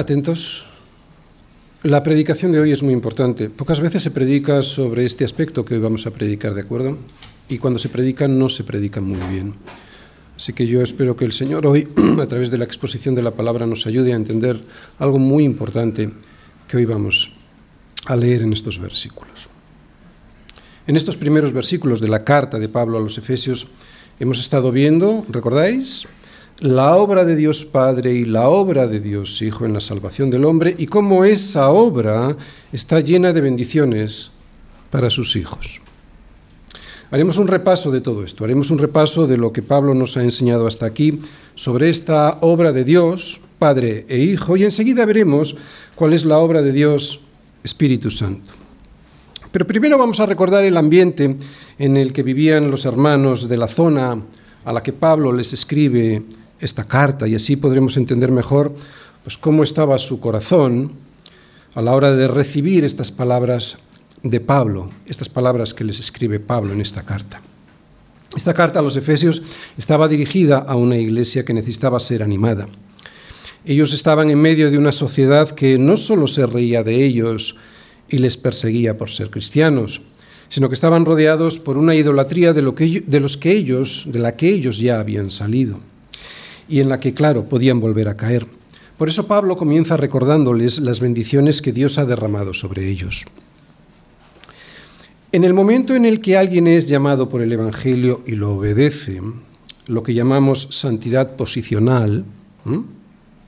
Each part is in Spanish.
Atentos. La predicación de hoy es muy importante. Pocas veces se predica sobre este aspecto que hoy vamos a predicar, ¿de acuerdo? Y cuando se predica no se predica muy bien. Así que yo espero que el Señor hoy, a través de la exposición de la palabra, nos ayude a entender algo muy importante que hoy vamos a leer en estos versículos. En estos primeros versículos de la carta de Pablo a los Efesios hemos estado viendo, ¿recordáis? La obra de Dios Padre y la obra de Dios Hijo en la salvación del hombre y cómo esa obra está llena de bendiciones para sus hijos. Haremos un repaso de todo esto, haremos un repaso de lo que Pablo nos ha enseñado hasta aquí sobre esta obra de Dios, Padre e Hijo, y enseguida veremos cuál es la obra de Dios, Espíritu Santo. Pero primero vamos a recordar el ambiente en el que vivían los hermanos de la zona a la que Pablo les escribe esta carta y así podremos entender mejor pues, cómo estaba su corazón a la hora de recibir estas palabras de Pablo, estas palabras que les escribe Pablo en esta carta. Esta carta a los Efesios estaba dirigida a una iglesia que necesitaba ser animada. Ellos estaban en medio de una sociedad que no solo se reía de ellos y les perseguía por ser cristianos, sino que estaban rodeados por una idolatría de, lo que, de los que ellos, de la que ellos ya habían salido y en la que, claro, podían volver a caer. Por eso Pablo comienza recordándoles las bendiciones que Dios ha derramado sobre ellos. En el momento en el que alguien es llamado por el Evangelio y lo obedece, lo que llamamos santidad posicional,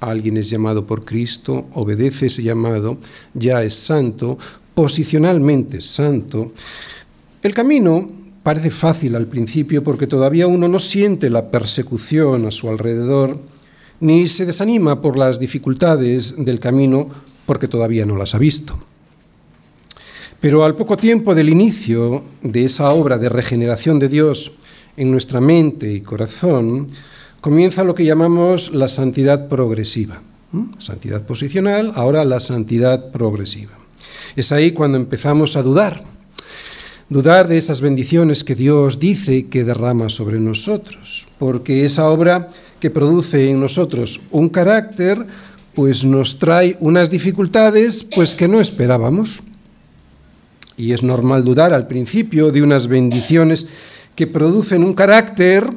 alguien es llamado por Cristo, obedece ese llamado, ya es santo, posicionalmente santo, el camino parece fácil al principio porque todavía uno no siente la persecución a su alrededor, ni se desanima por las dificultades del camino porque todavía no las ha visto. Pero al poco tiempo del inicio de esa obra de regeneración de Dios en nuestra mente y corazón, comienza lo que llamamos la santidad progresiva. Santidad posicional, ahora la santidad progresiva. Es ahí cuando empezamos a dudar, dudar de esas bendiciones que Dios dice que derrama sobre nosotros, porque esa obra que produce en nosotros un carácter, pues nos trae unas dificultades pues que no esperábamos. Y es normal dudar al principio de unas bendiciones que producen un carácter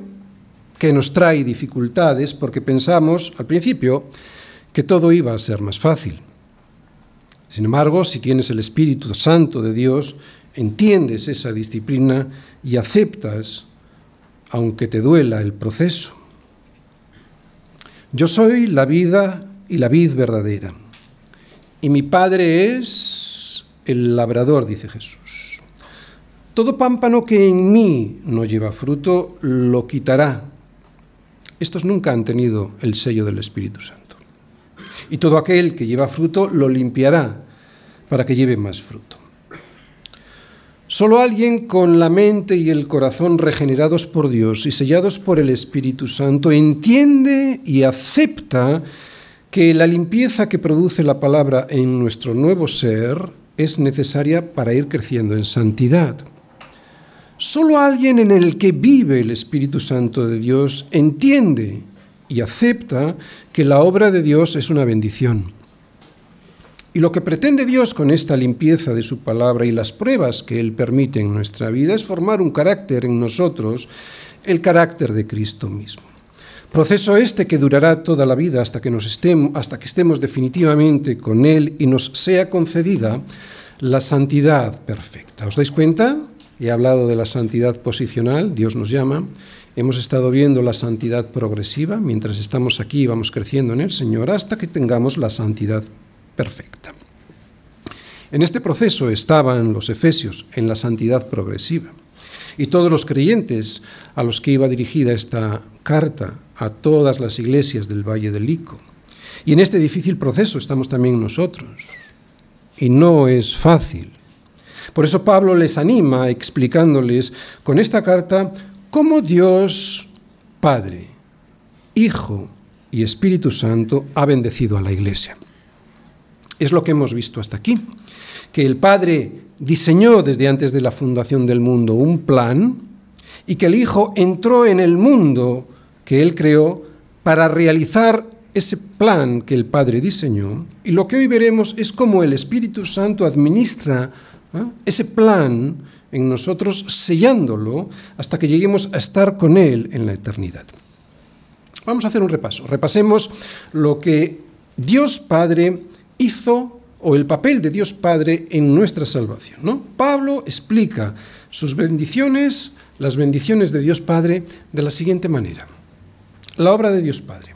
que nos trae dificultades porque pensamos al principio que todo iba a ser más fácil. Sin embargo, si tienes el Espíritu Santo de Dios, entiendes esa disciplina y aceptas, aunque te duela el proceso. Yo soy la vida y la vid verdadera, y mi Padre es el labrador, dice Jesús. Todo pámpano que en mí no lleva fruto, lo quitará. Estos nunca han tenido el sello del Espíritu Santo. Y todo aquel que lleva fruto, lo limpiará para que lleve más fruto. Solo alguien con la mente y el corazón regenerados por Dios y sellados por el Espíritu Santo entiende y acepta que la limpieza que produce la palabra en nuestro nuevo ser es necesaria para ir creciendo en santidad. Solo alguien en el que vive el Espíritu Santo de Dios entiende y acepta que la obra de Dios es una bendición. Y lo que pretende Dios con esta limpieza de su palabra y las pruebas que Él permite en nuestra vida es formar un carácter en nosotros, el carácter de Cristo mismo. Proceso este que durará toda la vida hasta que, nos estemos, hasta que estemos definitivamente con Él y nos sea concedida la santidad perfecta. ¿Os dais cuenta? He hablado de la santidad posicional, Dios nos llama. Hemos estado viendo la santidad progresiva, mientras estamos aquí y vamos creciendo en el Señor, hasta que tengamos la santidad perfecta. En este proceso estaban los efesios, en la santidad progresiva. Y todos los creyentes a los que iba dirigida esta carta a todas las iglesias del Valle del Lico. Y en este difícil proceso estamos también nosotros. Y no es fácil. Por eso Pablo les anima explicándoles con esta carta cómo Dios Padre, Hijo y Espíritu Santo ha bendecido a la iglesia. Es lo que hemos visto hasta aquí, que el Padre diseñó desde antes de la fundación del mundo un plan y que el Hijo entró en el mundo que Él creó para realizar ese plan que el Padre diseñó y lo que hoy veremos es cómo el Espíritu Santo administra ¿eh? ese plan en nosotros, sellándolo hasta que lleguemos a estar con Él en la eternidad. Vamos a hacer un repaso. Repasemos lo que Dios Padre hizo o el papel de Dios Padre en nuestra salvación. ¿no? Pablo explica sus bendiciones, las bendiciones de Dios Padre, de la siguiente manera. La obra de Dios Padre.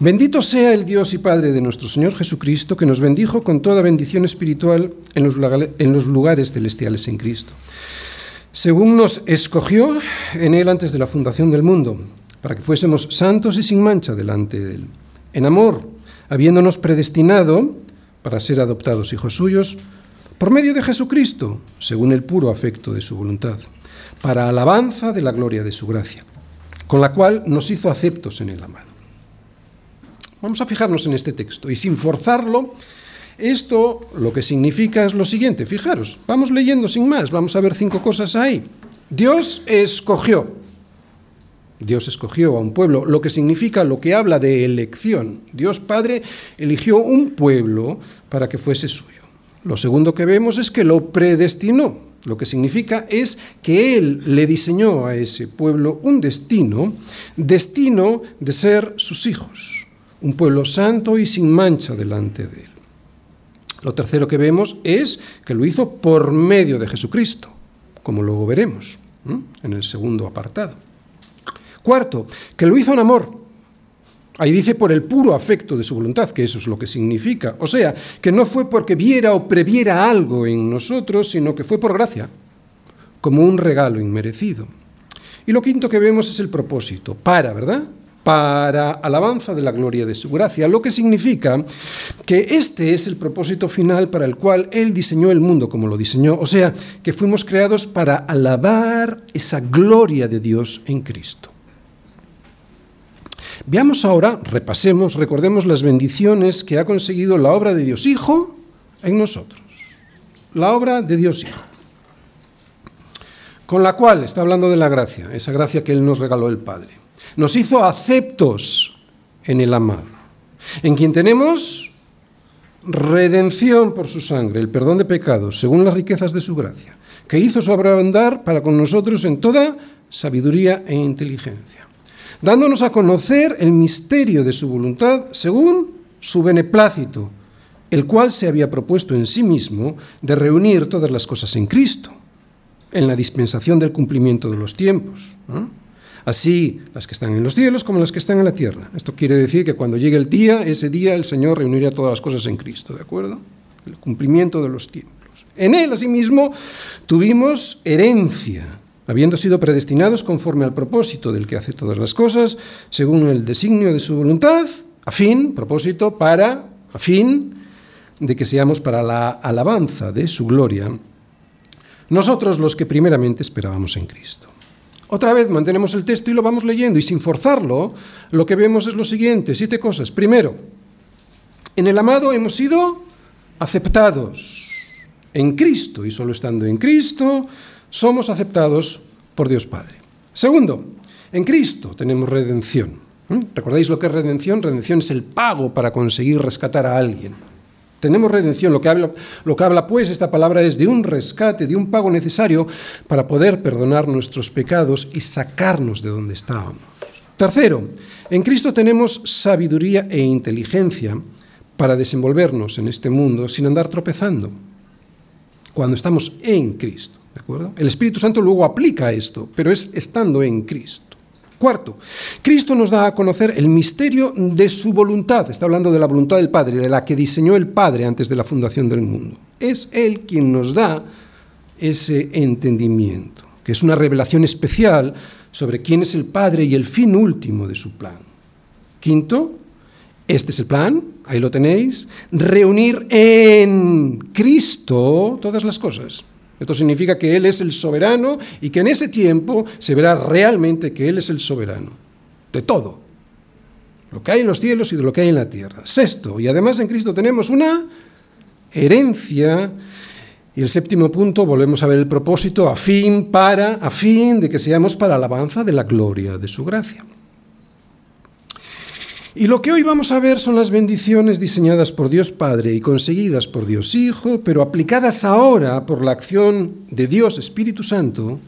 Bendito sea el Dios y Padre de nuestro Señor Jesucristo, que nos bendijo con toda bendición espiritual en los, lugares celestiales en Cristo, según nos escogió en Él antes de la fundación del mundo, para que fuésemos santos y sin mancha delante de Él, en amor, habiéndonos predestinado para ser adoptados hijos suyos, por medio de Jesucristo, según el puro afecto de su voluntad, para alabanza de la gloria de su gracia, con la cual nos hizo aceptos en el amado Vamos a fijarnos en este texto y sin forzarlo, esto lo que significa es lo siguiente, fijaros, vamos leyendo sin más, vamos a ver cinco cosas ahí. Dios escogió, Dios escogió a un pueblo, lo que significa, lo que habla de elección. Dios Padre eligió un pueblo para que fuese suyo. Lo segundo que vemos es que lo predestinó, lo que significa es que Él le diseñó a ese pueblo un destino, destino de ser sus hijos un pueblo santo y sin mancha delante de él. Lo tercero que vemos es que lo hizo por medio de Jesucristo, como luego veremos en el segundo apartado. Cuarto, que lo hizo en amor. Ahí dice por el puro afecto de su voluntad, que eso es lo que significa. O sea, que no fue porque viera o previera algo en nosotros, sino que fue por gracia, como un regalo inmerecido. Y lo quinto que vemos es el propósito, para, ¿verdad? para alabanza de la gloria de su gracia, lo que significa que este es el propósito final para el cual Él diseñó el mundo como lo diseñó, o sea, que fuimos creados para alabar esa gloria de Dios en Cristo. Veamos ahora, repasemos, recordemos las bendiciones que ha conseguido la obra de Dios Hijo en nosotros. La obra de Dios Hijo. Con la cual está hablando de la gracia, esa gracia que Él nos regaló el Padre nos hizo aceptos en el amado, en quien tenemos redención por su sangre, el perdón de pecados, según las riquezas de su gracia, que hizo sobreabundar para con nosotros en toda sabiduría e inteligencia, dándonos a conocer el misterio de su voluntad según su beneplácito, el cual se había propuesto en sí mismo de reunir todas las cosas en Cristo, en la dispensación del cumplimiento de los tiempos así las que están en los cielos como las que están en la tierra. Esto quiere decir que cuando llegue el día, ese día el Señor reunirá todas las cosas en Cristo, ¿de acuerdo? El cumplimiento de los tiempos. En Él, asimismo, tuvimos herencia, habiendo sido predestinados conforme al propósito del que hace todas las cosas, según el designio de su voluntad, a fin, propósito, para, a fin, de que seamos para la alabanza de su gloria, nosotros los que primeramente esperábamos en Cristo. Otra vez mantenemos el texto y lo vamos leyendo y sin forzarlo, lo que vemos es lo siguiente, siete cosas. Primero, en el amado hemos sido aceptados en Cristo y solo estando en Cristo somos aceptados por Dios Padre. Segundo, en Cristo tenemos redención. ¿Mm? ¿Recordáis lo que es redención? Redención es el pago para conseguir rescatar a alguien. Tenemos redención. Lo que, habla, lo que habla pues esta palabra es de un rescate, de un pago necesario para poder perdonar nuestros pecados y sacarnos de donde estábamos. Tercero, en Cristo tenemos sabiduría e inteligencia para desenvolvernos en este mundo sin andar tropezando. Cuando estamos en Cristo, El Espíritu Santo luego aplica esto, pero es estando en Cristo. Cuarto, Cristo nos da a conocer el misterio de su voluntad. Está hablando de la voluntad del Padre, de la que diseñó el Padre antes de la fundación del mundo. Es Él quien nos da ese entendimiento, que es una revelación especial sobre quién es el Padre y el fin último de su plan. Quinto, este es el plan, ahí lo tenéis, reunir en Cristo todas las cosas. Esto significa que Él es el soberano y que en ese tiempo se verá realmente que Él es el soberano de todo, lo que hay en los cielos y de lo que hay en la tierra. Sexto, y además en Cristo tenemos una herencia. Y el séptimo punto, volvemos a ver el propósito, a fin, para, a fin de que seamos para alabanza de la gloria de su gracia. Y lo que hoy vamos a ver son las bendiciones diseñadas por Dios Padre y conseguidas por Dios Hijo, pero aplicadas ahora por la acción de Dios Espíritu Santo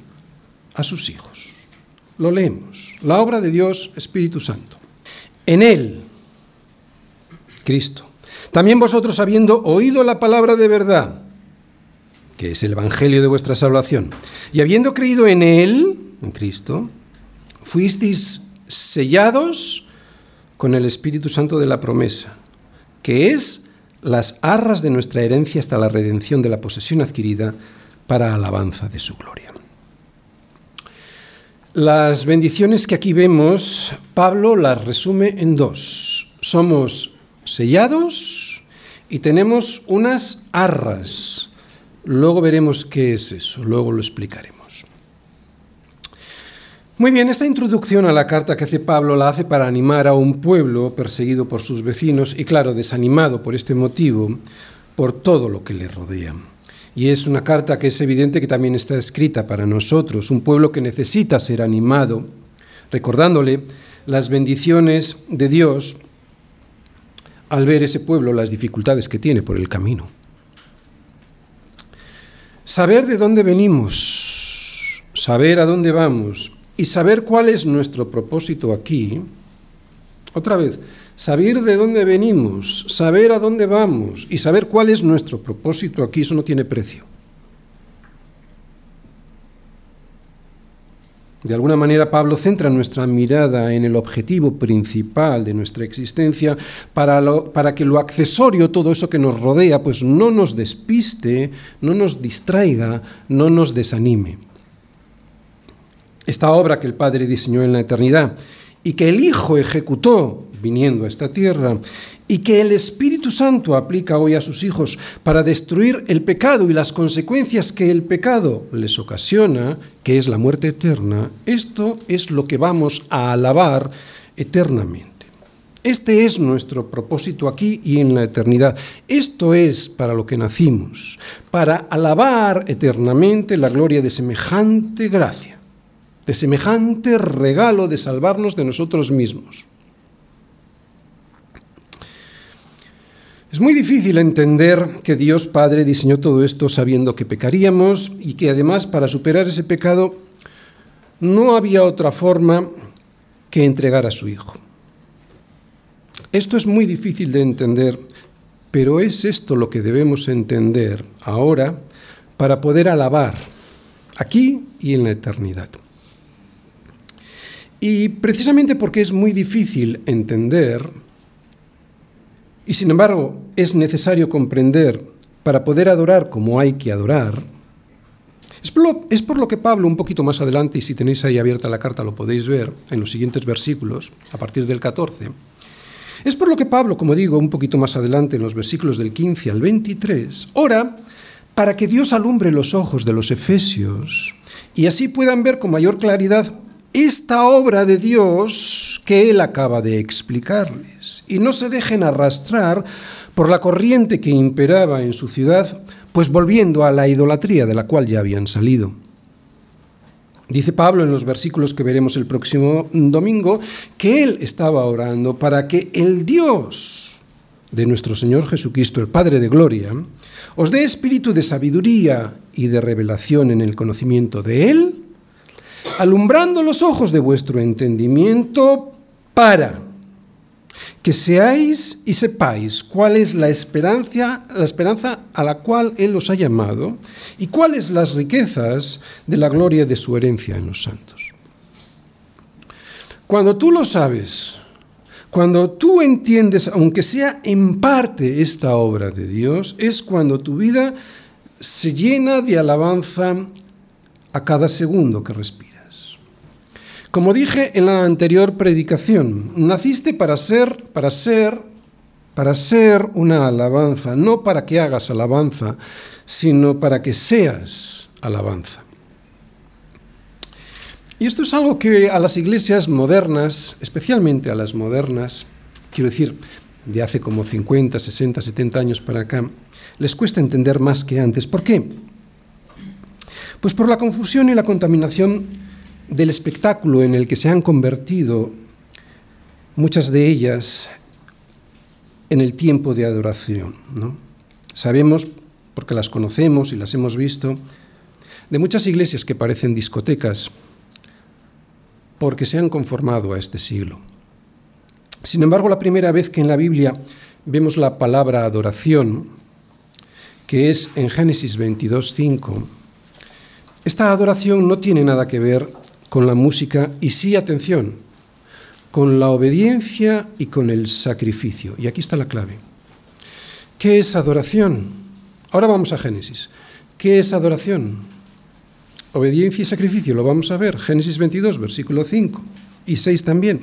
a sus hijos. Lo leemos. La obra de Dios Espíritu Santo. En Él, Cristo. También vosotros habiendo oído la palabra de verdad, que es el Evangelio de vuestra salvación, y habiendo creído en Él, en Cristo, fuisteis sellados con el Espíritu Santo de la promesa, que es las arras de nuestra herencia hasta la redención de la posesión adquirida para alabanza de su gloria. Las bendiciones que aquí vemos, Pablo las resume en dos. Somos sellados y tenemos unas arras. Luego veremos qué es eso, luego lo explicaremos. Muy bien, esta introducción a la carta que hace Pablo la hace para animar a un pueblo perseguido por sus vecinos y claro, desanimado por este motivo, por todo lo que le rodea. Y es una carta que es evidente que también está escrita para nosotros, un pueblo que necesita ser animado, recordándole las bendiciones de Dios al ver ese pueblo las dificultades que tiene por el camino. Saber de dónde venimos, saber a dónde vamos y saber cuál es nuestro propósito aquí, otra vez, saber de dónde venimos, saber a dónde vamos y saber cuál es nuestro propósito aquí, eso no tiene precio. De alguna manera Pablo centra nuestra mirada en el objetivo principal de nuestra existencia para, para, que lo accesorio, todo eso que nos rodea, pues no nos despiste, no nos distraiga, no nos desanime esta obra que el Padre diseñó en la eternidad y que el Hijo ejecutó viniendo a esta tierra y que el Espíritu Santo aplica hoy a sus hijos para destruir el pecado y las consecuencias que el pecado les ocasiona, que es la muerte eterna, esto es lo que vamos a alabar eternamente. Este es nuestro propósito aquí y en la eternidad. Esto es para lo que nacimos, para alabar eternamente la gloria de semejante gracia de semejante regalo de salvarnos de nosotros mismos. Es muy difícil entender que Dios Padre diseñó todo esto sabiendo que pecaríamos y que además para superar ese pecado no había otra forma que entregar a su Hijo. Esto es muy difícil de entender, pero es esto lo que debemos entender ahora para poder alabar aquí y en la eternidad. Y precisamente porque es muy difícil entender, y sin embargo es necesario comprender para poder adorar como hay que adorar, es por, lo, que Pablo, un poquito más adelante, y si tenéis ahí abierta la carta lo podéis ver en los siguientes versículos, a partir del 14, es por lo que Pablo, como digo, un poquito más adelante, en los versículos del 15 al 23, ora para que Dios alumbre los ojos de los efesios y así puedan ver con mayor claridad esta obra de Dios que Él acaba de explicarles y no se dejen arrastrar por la corriente que imperaba en su ciudad, pues volviendo a la idolatría de la cual ya habían salido. Dice Pablo en los versículos que veremos el próximo domingo que Él estaba orando para que el Dios de nuestro Señor Jesucristo, el Padre de Gloria, os dé espíritu de sabiduría y de revelación en el conocimiento de Él alumbrando los ojos de vuestro entendimiento para que seáis y sepáis cuál es la esperanza, la esperanza a la cual Él os ha llamado y cuáles las riquezas de la gloria de su herencia en los santos. Cuando tú lo sabes, cuando tú entiendes, aunque sea en parte esta obra de Dios, es cuando tu vida se llena de alabanza a cada segundo que respiras. Como dije en la anterior predicación, naciste para ser, para ser, para ser una alabanza, no para que hagas alabanza, sino para que seas alabanza. Y esto es algo que a las iglesias modernas, especialmente a las modernas, quiero decir, de hace como 50, 60, 70 años para acá, les cuesta entender más que antes. ¿Por qué? Pues por la confusión y la contaminación del espectáculo en el que se han convertido muchas de ellas en el tiempo de adoración. Sabemos, porque las conocemos y las hemos visto, de muchas iglesias que parecen discotecas, porque se han conformado a este siglo. Sin embargo, la primera vez que en la Biblia vemos la palabra adoración, que es en Génesis 22.5, esta adoración no tiene nada que ver con la música y sí, atención, con la obediencia y con el sacrificio. Y aquí está la clave. ¿Qué es adoración? Ahora vamos a Génesis. ¿Qué es adoración? Obediencia y sacrificio, lo vamos a ver. Génesis 22, versículo 5 y 6 también.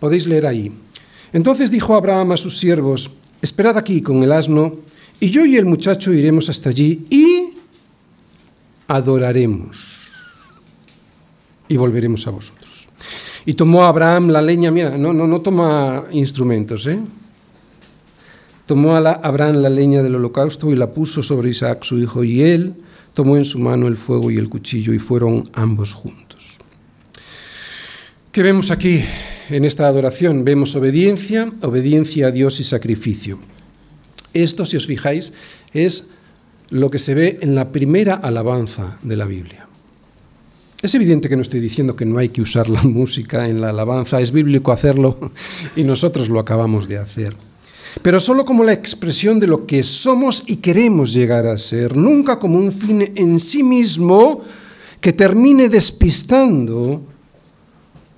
Podéis leer ahí. Entonces dijo Abraham a sus siervos, esperad aquí con el asno, y yo y el muchacho iremos hasta allí y adoraremos y volveremos a vosotros. Y tomó Abraham la leña, mira, no, no, no toma instrumentos, ¿eh? Tomó a Abraham la leña del holocausto y la puso sobre Isaac su hijo, y él tomó en su mano el fuego y el cuchillo, y fueron ambos juntos. ¿Qué vemos aquí en esta adoración? Vemos obediencia, obediencia a Dios y sacrificio. Esto, si os fijáis, es lo que se ve en la primera alabanza de la Biblia. Es evidente que no estoy diciendo que no hay que usar la música en la alabanza, es bíblico hacerlo y nosotros lo acabamos de hacer. Pero solo como la expresión de lo que somos y queremos llegar a ser, nunca como un fin en sí mismo que termine despistando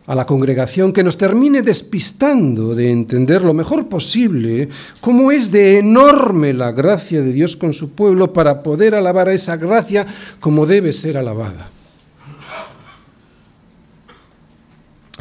a la congregación que nos termine despistando de entender lo mejor posible cómo es de enorme la gracia de Dios con su pueblo para poder alabar a esa gracia como debe ser alabada.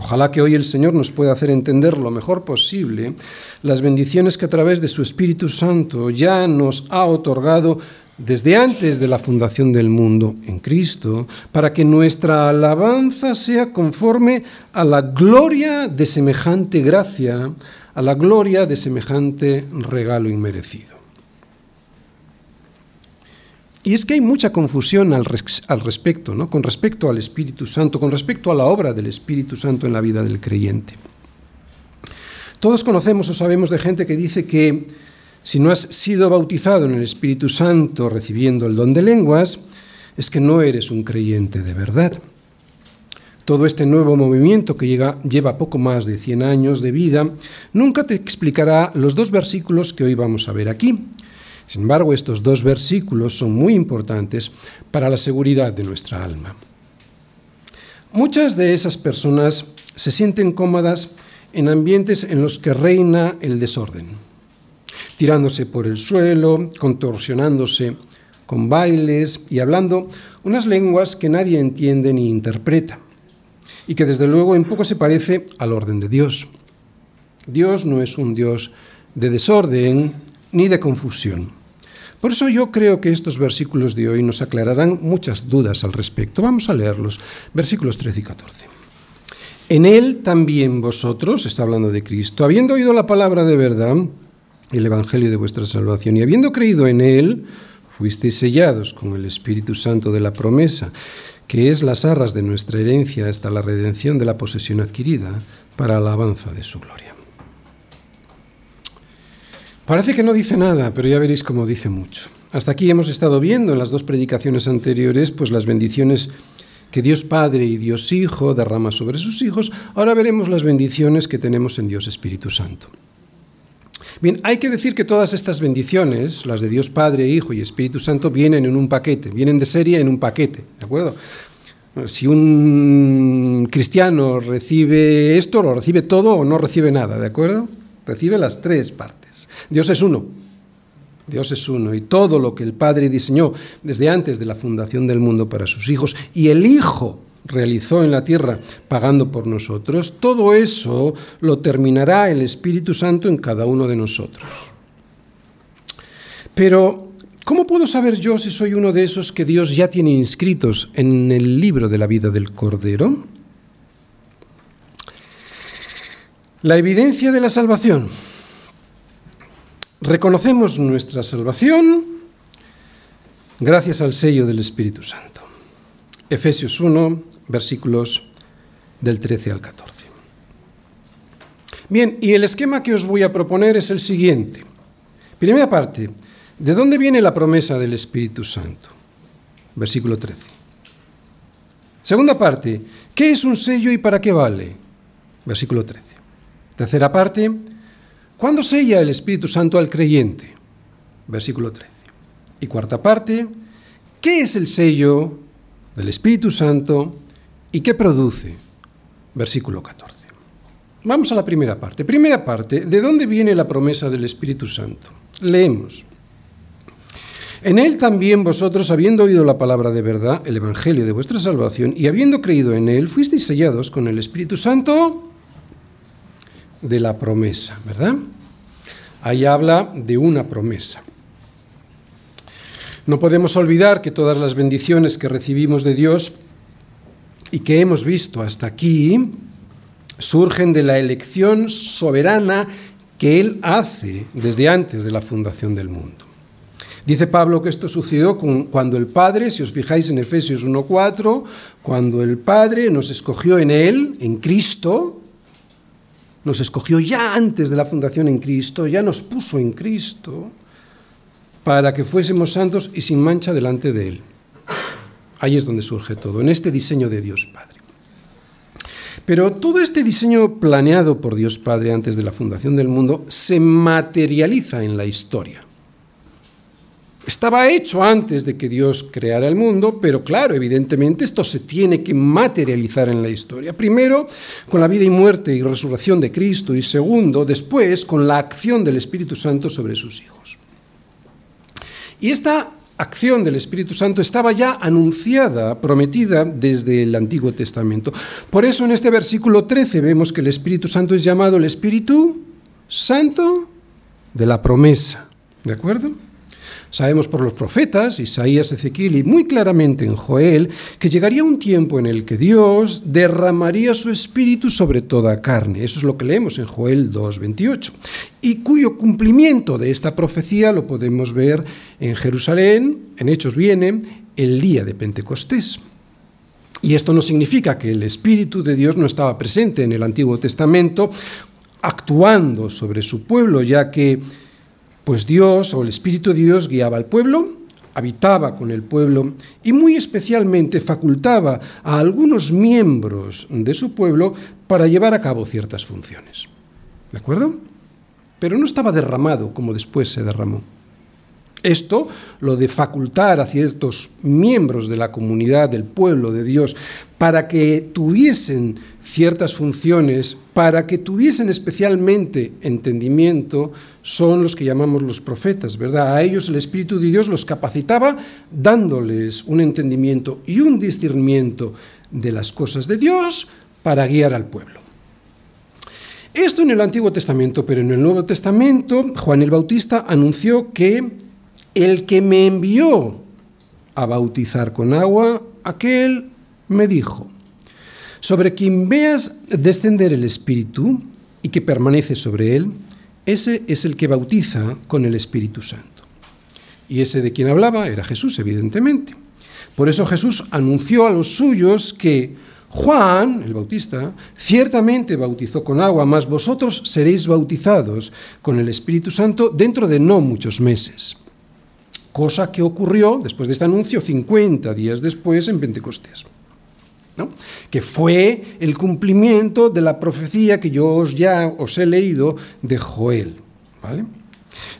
Ojalá que hoy el Señor nos pueda hacer entender lo mejor posible las bendiciones que a través de su Espíritu Santo ya nos ha otorgado desde antes de la fundación del mundo en Cristo, para que nuestra alabanza sea conforme a la gloria de semejante gracia, a la gloria de semejante regalo inmerecido. Y es que hay mucha confusión al, respecto, ¿no? con respecto al Espíritu Santo, con respecto a la obra del Espíritu Santo en la vida del creyente. Todos conocemos o sabemos de gente que dice que si no has sido bautizado en el Espíritu Santo recibiendo el don de lenguas, es que no eres un creyente de verdad. Todo este nuevo movimiento que lleva poco más de 100 años de vida nunca te explicará los dos versículos que hoy vamos a ver aquí. Sin embargo, estos dos versículos son muy importantes para la seguridad de nuestra alma. Muchas de esas personas se sienten cómodas en ambientes en los que reina el desorden tirándose por el suelo, contorsionándose con bailes y hablando unas lenguas que nadie entiende ni interpreta, y que desde luego en poco se parece al orden de Dios. Dios no es un Dios de desorden ni de confusión. Por eso yo creo que estos versículos de hoy nos aclararán muchas dudas al respecto. Vamos a leerlos, versículos 13 y 14. En él también vosotros, está hablando de Cristo, habiendo oído la palabra de verdad, el Evangelio de vuestra salvación. Y habiendo creído en él, fuisteis sellados con el Espíritu Santo de la promesa, que es las arras de nuestra herencia hasta la redención de la posesión adquirida para la alabanza de su gloria. Parece que no dice nada, pero ya veréis cómo dice mucho. Hasta aquí hemos estado viendo en las dos predicaciones anteriores pues las bendiciones que Dios Padre y Dios Hijo derrama sobre sus hijos. Ahora veremos las bendiciones que tenemos en Dios Espíritu Santo. Bien, hay que decir que todas estas bendiciones, las de Dios Padre, Hijo y Espíritu Santo, vienen en un paquete, vienen de serie en un paquete, ¿de acuerdo? Si un cristiano recibe esto, lo recibe todo o no recibe nada, ¿de acuerdo? Recibe las tres partes. Dios es uno. Dios es uno y todo lo que el Padre diseñó desde antes de la fundación del mundo para sus hijos y el Hijo realizó en la tierra pagando por nosotros, todo eso lo terminará el Espíritu Santo en cada uno de nosotros. Pero, ¿cómo puedo saber yo si soy uno de esos que Dios ya tiene inscritos en el libro de la vida del Cordero? La evidencia de la salvación. Reconocemos nuestra salvación gracias al sello del Espíritu Santo. Efesios 1, versículos del 13 al 14. Bien, y el esquema que os voy a proponer es el siguiente. Primera parte, ¿de dónde viene la promesa del Espíritu Santo? Versículo 13. Segunda parte, ¿qué es un sello y para qué vale? Versículo 13. Tercera parte, ¿cuándo sella el Espíritu Santo al creyente? Versículo 13. Y cuarta parte, ¿qué es el sello del Espíritu Santo y qué produce? Versículo 14. Vamos a la primera parte. Primera parte, ¿de dónde viene la promesa del Espíritu Santo? Leemos. En él también vosotros, habiendo oído la palabra de verdad, el Evangelio de vuestra salvación, y habiendo creído en él, fuisteis sellados con el Espíritu Santo de la promesa, ¿verdad? Ahí habla de una promesa. No podemos olvidar que todas las bendiciones que recibimos de Dios y que hemos visto hasta aquí surgen de la elección soberana que Él hace desde antes de la fundación del mundo. Dice Pablo que esto sucedió cuando el Padre, si os fijáis en Efesios 1.4, cuando el Padre nos escogió en Él, en Cristo, nos escogió ya antes de la fundación en Cristo, ya nos puso en Cristo, para que fuésemos santos y sin mancha delante de Él. Ahí es donde surge todo, en este diseño de Dios Padre. Pero todo este diseño planeado por Dios Padre antes de la fundación del mundo se materializa en la historia. Estaba hecho antes de que Dios creara el mundo, pero claro, evidentemente esto se tiene que materializar en la historia. Primero, con la vida y muerte y resurrección de Cristo, y segundo, después, con la acción del Espíritu Santo sobre sus hijos. Y esta acción del Espíritu Santo estaba ya anunciada, prometida desde el Antiguo Testamento. Por eso en este versículo 13 vemos que el Espíritu Santo es llamado el Espíritu Santo de la promesa. ¿De acuerdo? Sabemos por los profetas, Isaías, Ezequiel y muy claramente en Joel, que llegaría un tiempo en el que Dios derramaría su espíritu sobre toda carne. Eso es lo que leemos en Joel 2.28. Y cuyo cumplimiento de esta profecía lo podemos ver en Jerusalén, en Hechos viene, el día de Pentecostés. Y esto no significa que el Espíritu de Dios no estaba presente en el Antiguo Testamento, actuando sobre su pueblo, ya que pues Dios o el Espíritu de Dios guiaba al pueblo, habitaba con el pueblo y muy especialmente facultaba a algunos miembros de su pueblo para llevar a cabo ciertas funciones. ¿De acuerdo? Pero no estaba derramado como después se derramó. Esto, lo de facultar a ciertos miembros de la comunidad, del pueblo de Dios, para que tuviesen ciertas funciones, para que tuviesen especialmente entendimiento, son los que llamamos los profetas, ¿verdad? A ellos el Espíritu de Dios los capacitaba dándoles un entendimiento y un discernimiento de las cosas de Dios para guiar al pueblo. Esto en el Antiguo Testamento, pero en el Nuevo Testamento Juan el Bautista anunció que el que me envió a bautizar con agua, aquel me dijo, sobre quien veas descender el Espíritu y que permanece sobre él, ese es el que bautiza con el Espíritu Santo. Y ese de quien hablaba era Jesús, evidentemente. Por eso Jesús anunció a los suyos que Juan, el Bautista, ciertamente bautizó con agua, mas vosotros seréis bautizados con el Espíritu Santo dentro de no muchos meses. Cosa que ocurrió después de este anuncio 50 días después en Pentecostés que fue el cumplimiento de la profecía que yo os ya os he leído de Joel, ¿vale?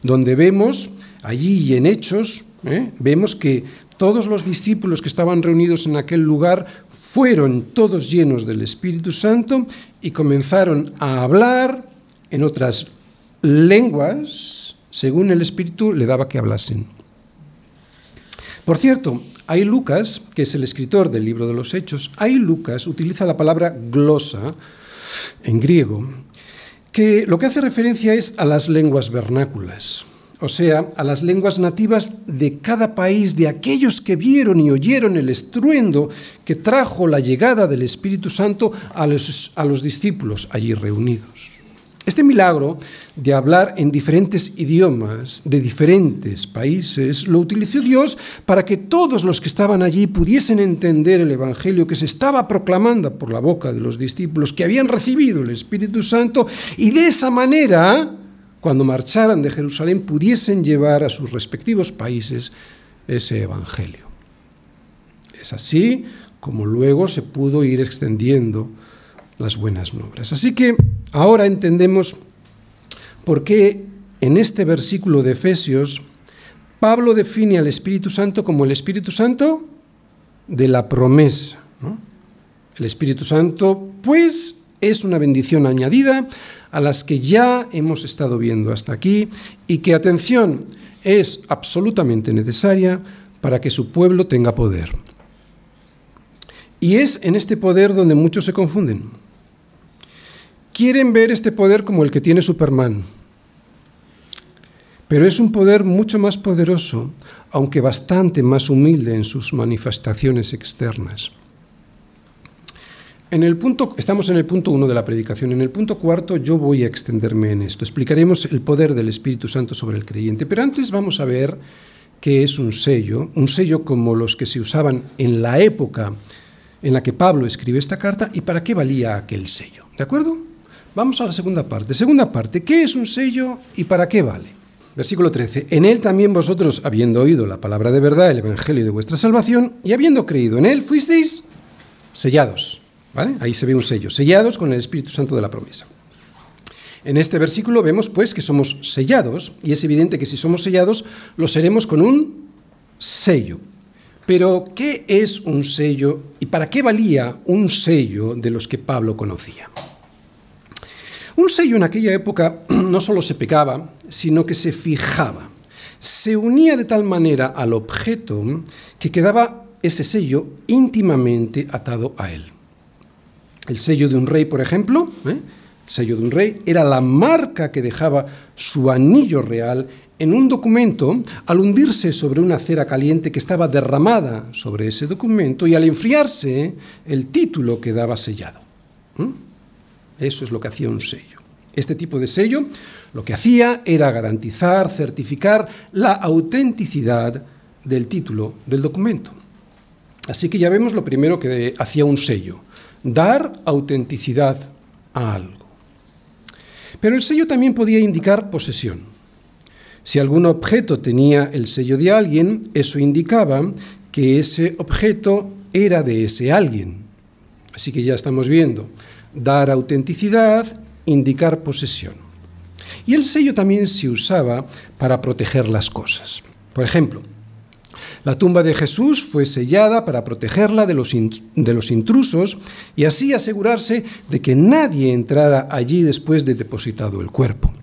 donde vemos allí y en Hechos, ¿eh? vemos que todos los discípulos que estaban reunidos en aquel lugar fueron todos llenos del Espíritu Santo y comenzaron a hablar en otras lenguas según el Espíritu le daba que hablasen. Por cierto, Ahí Lucas, que es el escritor del libro de los Hechos, ahí Lucas utiliza la palabra glosa en griego, que lo que hace referencia es a las lenguas vernáculas, o sea, a las lenguas nativas de cada país, de aquellos que vieron y oyeron el estruendo que trajo la llegada del Espíritu Santo a los, a los discípulos allí reunidos. Este milagro de hablar en diferentes idiomas de diferentes países lo utilizó Dios para que todos los que estaban allí pudiesen entender el Evangelio que se estaba proclamando por la boca de los discípulos que habían recibido el Espíritu Santo y de esa manera, cuando marcharan de Jerusalén, pudiesen llevar a sus respectivos países ese Evangelio. Es así como luego se pudo ir extendiendo las buenas nuevas. Así que ahora entendemos por qué en este versículo de Efesios Pablo define al Espíritu Santo como el Espíritu Santo de la promesa. El Espíritu Santo, pues, es una bendición añadida a las que ya hemos estado viendo hasta aquí y que, atención, es absolutamente necesaria para que su pueblo tenga poder. Y es en este poder donde muchos se confunden. Quieren ver este poder como el que tiene Superman. Pero es un poder mucho más poderoso, aunque bastante más humilde en sus manifestaciones externas. En el punto, estamos en el punto uno de la predicación. En el punto cuarto yo voy a extenderme en esto. Explicaremos el poder del Espíritu Santo sobre el creyente. Pero antes vamos a ver qué es un sello, un sello como los que se usaban en la época en la que Pablo escribe esta carta y para qué valía aquel sello. ¿De acuerdo? Vamos a la segunda parte. Segunda parte, ¿qué es un sello y para qué vale? Versículo 13. En él también vosotros, habiendo oído la palabra de verdad, el evangelio de vuestra salvación, y habiendo creído en él, fuisteis sellados. ¿Vale? Ahí se ve un sello. Sellados con el Espíritu Santo de la promesa. En este versículo vemos pues que somos sellados, y es evidente que si somos sellados, lo seremos con un sello. Pero, ¿qué es un sello y para qué valía un sello de los que Pablo conocía? Un sello en aquella época no solo se pegaba, sino que se fijaba. Se unía de tal manera al objeto que quedaba ese sello íntimamente atado a él. El sello de un rey, por ejemplo, ¿eh? el sello de un rey, era la marca que dejaba su anillo real en un documento al hundirse sobre una cera caliente que estaba derramada sobre ese documento y al enfriarse el título quedaba sellado. ¿Mm? Eso es lo que hacía un sello. Este tipo de sello lo que hacía era garantizar, certificar la autenticidad del título del documento. Así que ya vemos lo primero que hacía un sello, dar autenticidad a algo. Pero el sello también podía indicar posesión. Si algún objeto tenía el sello de alguien, eso indicaba que ese objeto era de ese alguien. Así que ya estamos viendo, dar autenticidad, indicar posesión. Y el sello también se usaba para proteger las cosas. Por ejemplo, la tumba de Jesús fue sellada para protegerla de los, de los, intrusos y así asegurarse de que nadie entrara allí después de depositado el cuerpo.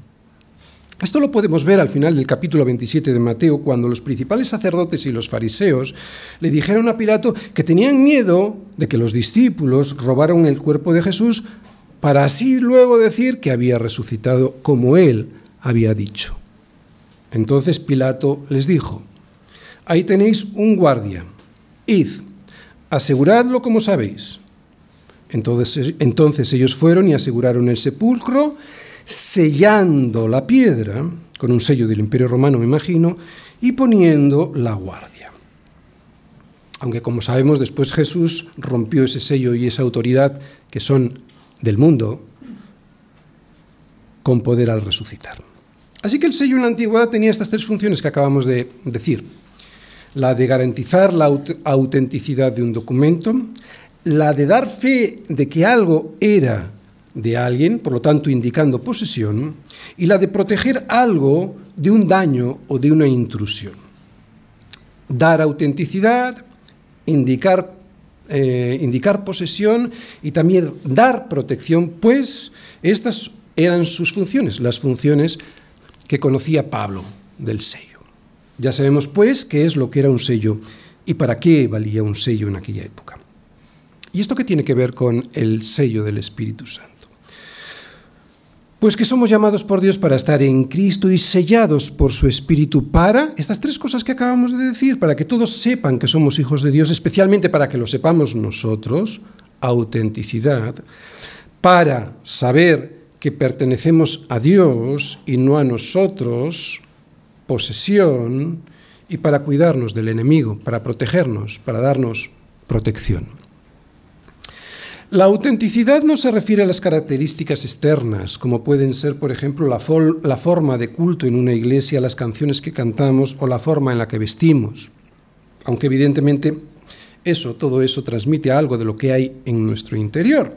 Esto lo podemos ver al final del capítulo 27 de Mateo, cuando los principales sacerdotes y los fariseos le dijeron a Pilato que tenían miedo de que los discípulos robaran el cuerpo de Jesús para así luego decir que había resucitado como él había dicho. Entonces Pilato les dijo, ahí tenéis un guardia, id, aseguradlo como sabéis. Entonces, entonces ellos fueron y aseguraron el sepulcro, sellando la piedra, con un sello del Imperio Romano me imagino, y poniendo la guardia. Aunque como sabemos después Jesús rompió ese sello y esa autoridad que son del mundo con poder al resucitar. Así que el sello en la antigüedad tenía estas tres funciones que acabamos de decir. La de garantizar la autenticidad de un documento, la de dar fe de que algo era de alguien, por lo tanto indicando posesión, y la de proteger algo de un daño o de una intrusión. Dar autenticidad, indicar, eh, indicar posesión y también dar protección, pues estas eran sus funciones, las funciones que conocía Pablo del sello. Ya sabemos pues qué es lo que era un sello y para qué valía un sello en aquella época. ¿Y esto qué tiene que ver con el sello del Espíritu Santo? Pues que somos llamados por Dios para estar en Cristo y sellados por su Espíritu para estas tres cosas que acabamos de decir, para que todos sepan que somos hijos de Dios, especialmente para que lo sepamos nosotros, autenticidad, para saber que pertenecemos a Dios y no a nosotros, posesión, y para cuidarnos del enemigo, para protegernos, para darnos protección. La autenticidad no se refiere a las características externas, como pueden ser, por ejemplo, la, forma de culto en una iglesia, las canciones que cantamos o la forma en la que vestimos. Aunque evidentemente eso, todo eso transmite algo de lo que hay en nuestro interior.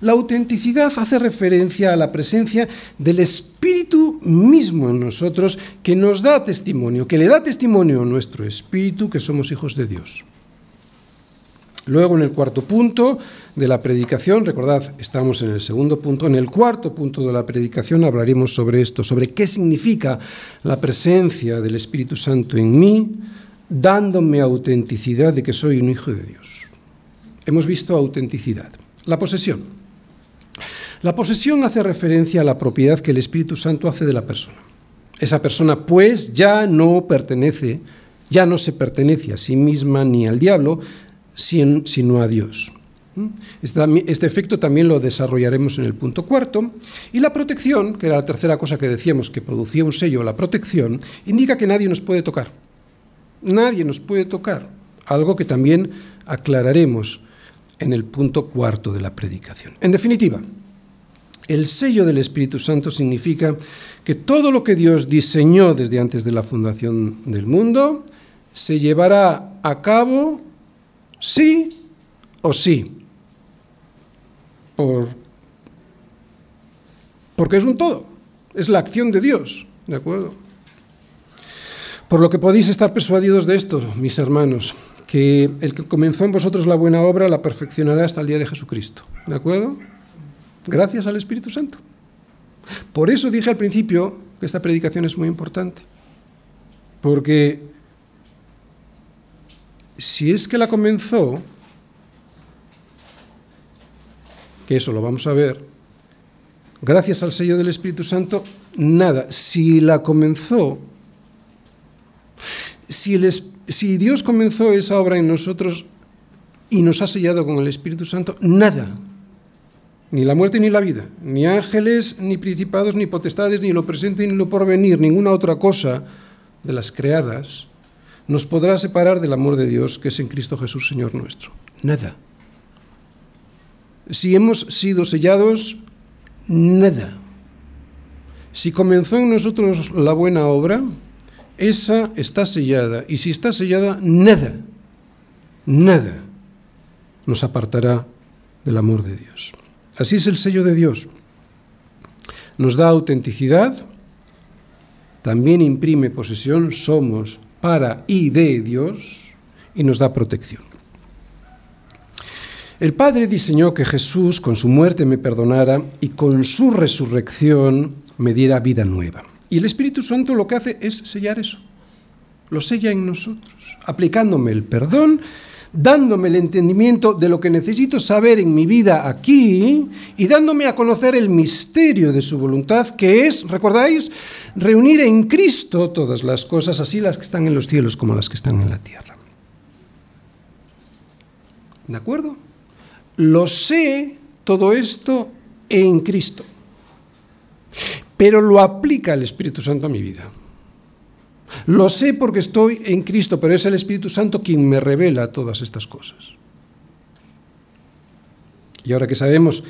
La autenticidad hace referencia a la presencia del Espíritu mismo en nosotros que nos da testimonio, que le da testimonio a nuestro Espíritu que somos hijos de Dios. Luego, en el cuarto punto de la predicación, recordad, estamos en el segundo punto, en el cuarto punto de la predicación hablaremos sobre esto, sobre qué significa la presencia del Espíritu Santo en mí, dándome autenticidad de que soy un hijo de Dios. Hemos visto autenticidad. La posesión. La posesión hace referencia a la propiedad que el Espíritu Santo hace de la persona. Esa persona pues ya no pertenece, ya no se pertenece a sí misma ni al diablo, sino a Dios. Este, este, efecto también lo desarrollaremos en el punto cuarto. Y la protección, que era la tercera cosa que decíamos que producía un sello, la protección, indica que nadie nos puede tocar. Nadie nos puede tocar. Algo que también aclararemos en el punto cuarto de la predicación. En definitiva, el sello del Espíritu Santo significa que todo lo que Dios diseñó desde antes de la fundación del mundo se llevará a cabo sí o sí. Por, porque es un todo, es la acción de Dios, ¿de acuerdo? Por lo que podéis estar persuadidos de esto, mis hermanos, que el que comenzó en vosotros la buena obra la perfeccionará hasta el día de Jesucristo, ¿de acuerdo? Gracias al Espíritu Santo. Por eso dije al principio que esta predicación es muy importante, porque si es que la comenzó, que eso lo vamos a ver, gracias al sello del Espíritu Santo, nada. Si la comenzó, si, Dios comenzó esa obra en nosotros y nos ha sellado con el Espíritu Santo, nada, ni la muerte ni la vida, ni ángeles, ni principados, ni potestades, ni lo presente, ni lo porvenir, ninguna otra cosa de las creadas, nos podrá separar del amor de Dios que es en Cristo Jesús, Señor nuestro. Nada. Si hemos sido sellados, nada. Si comenzó en nosotros la buena obra, esa está sellada. Y si está sellada, nada, nada nos apartará del amor de Dios. Así es el sello de Dios. Nos da autenticidad, también imprime posesión, somos para y de Dios y nos da protección. El Padre diseñó que Jesús con su muerte me perdonara y con su resurrección me diera vida nueva. Y el Espíritu Santo lo que hace es sellar eso. Lo sella en nosotros, aplicándome el perdón, dándome el entendimiento de lo que necesito saber en mi vida aquí y dándome a conocer el misterio de su voluntad, que es, ¿recordáis? Reunir en Cristo todas las cosas, así las que están en los cielos como las que están en la tierra. ¿De acuerdo? Lo sé todo esto en Cristo, pero lo aplica el Espíritu Santo a mi vida. Lo sé porque estoy en Cristo, pero es el Espíritu Santo quien me revela todas estas cosas. Y ahora que sabemos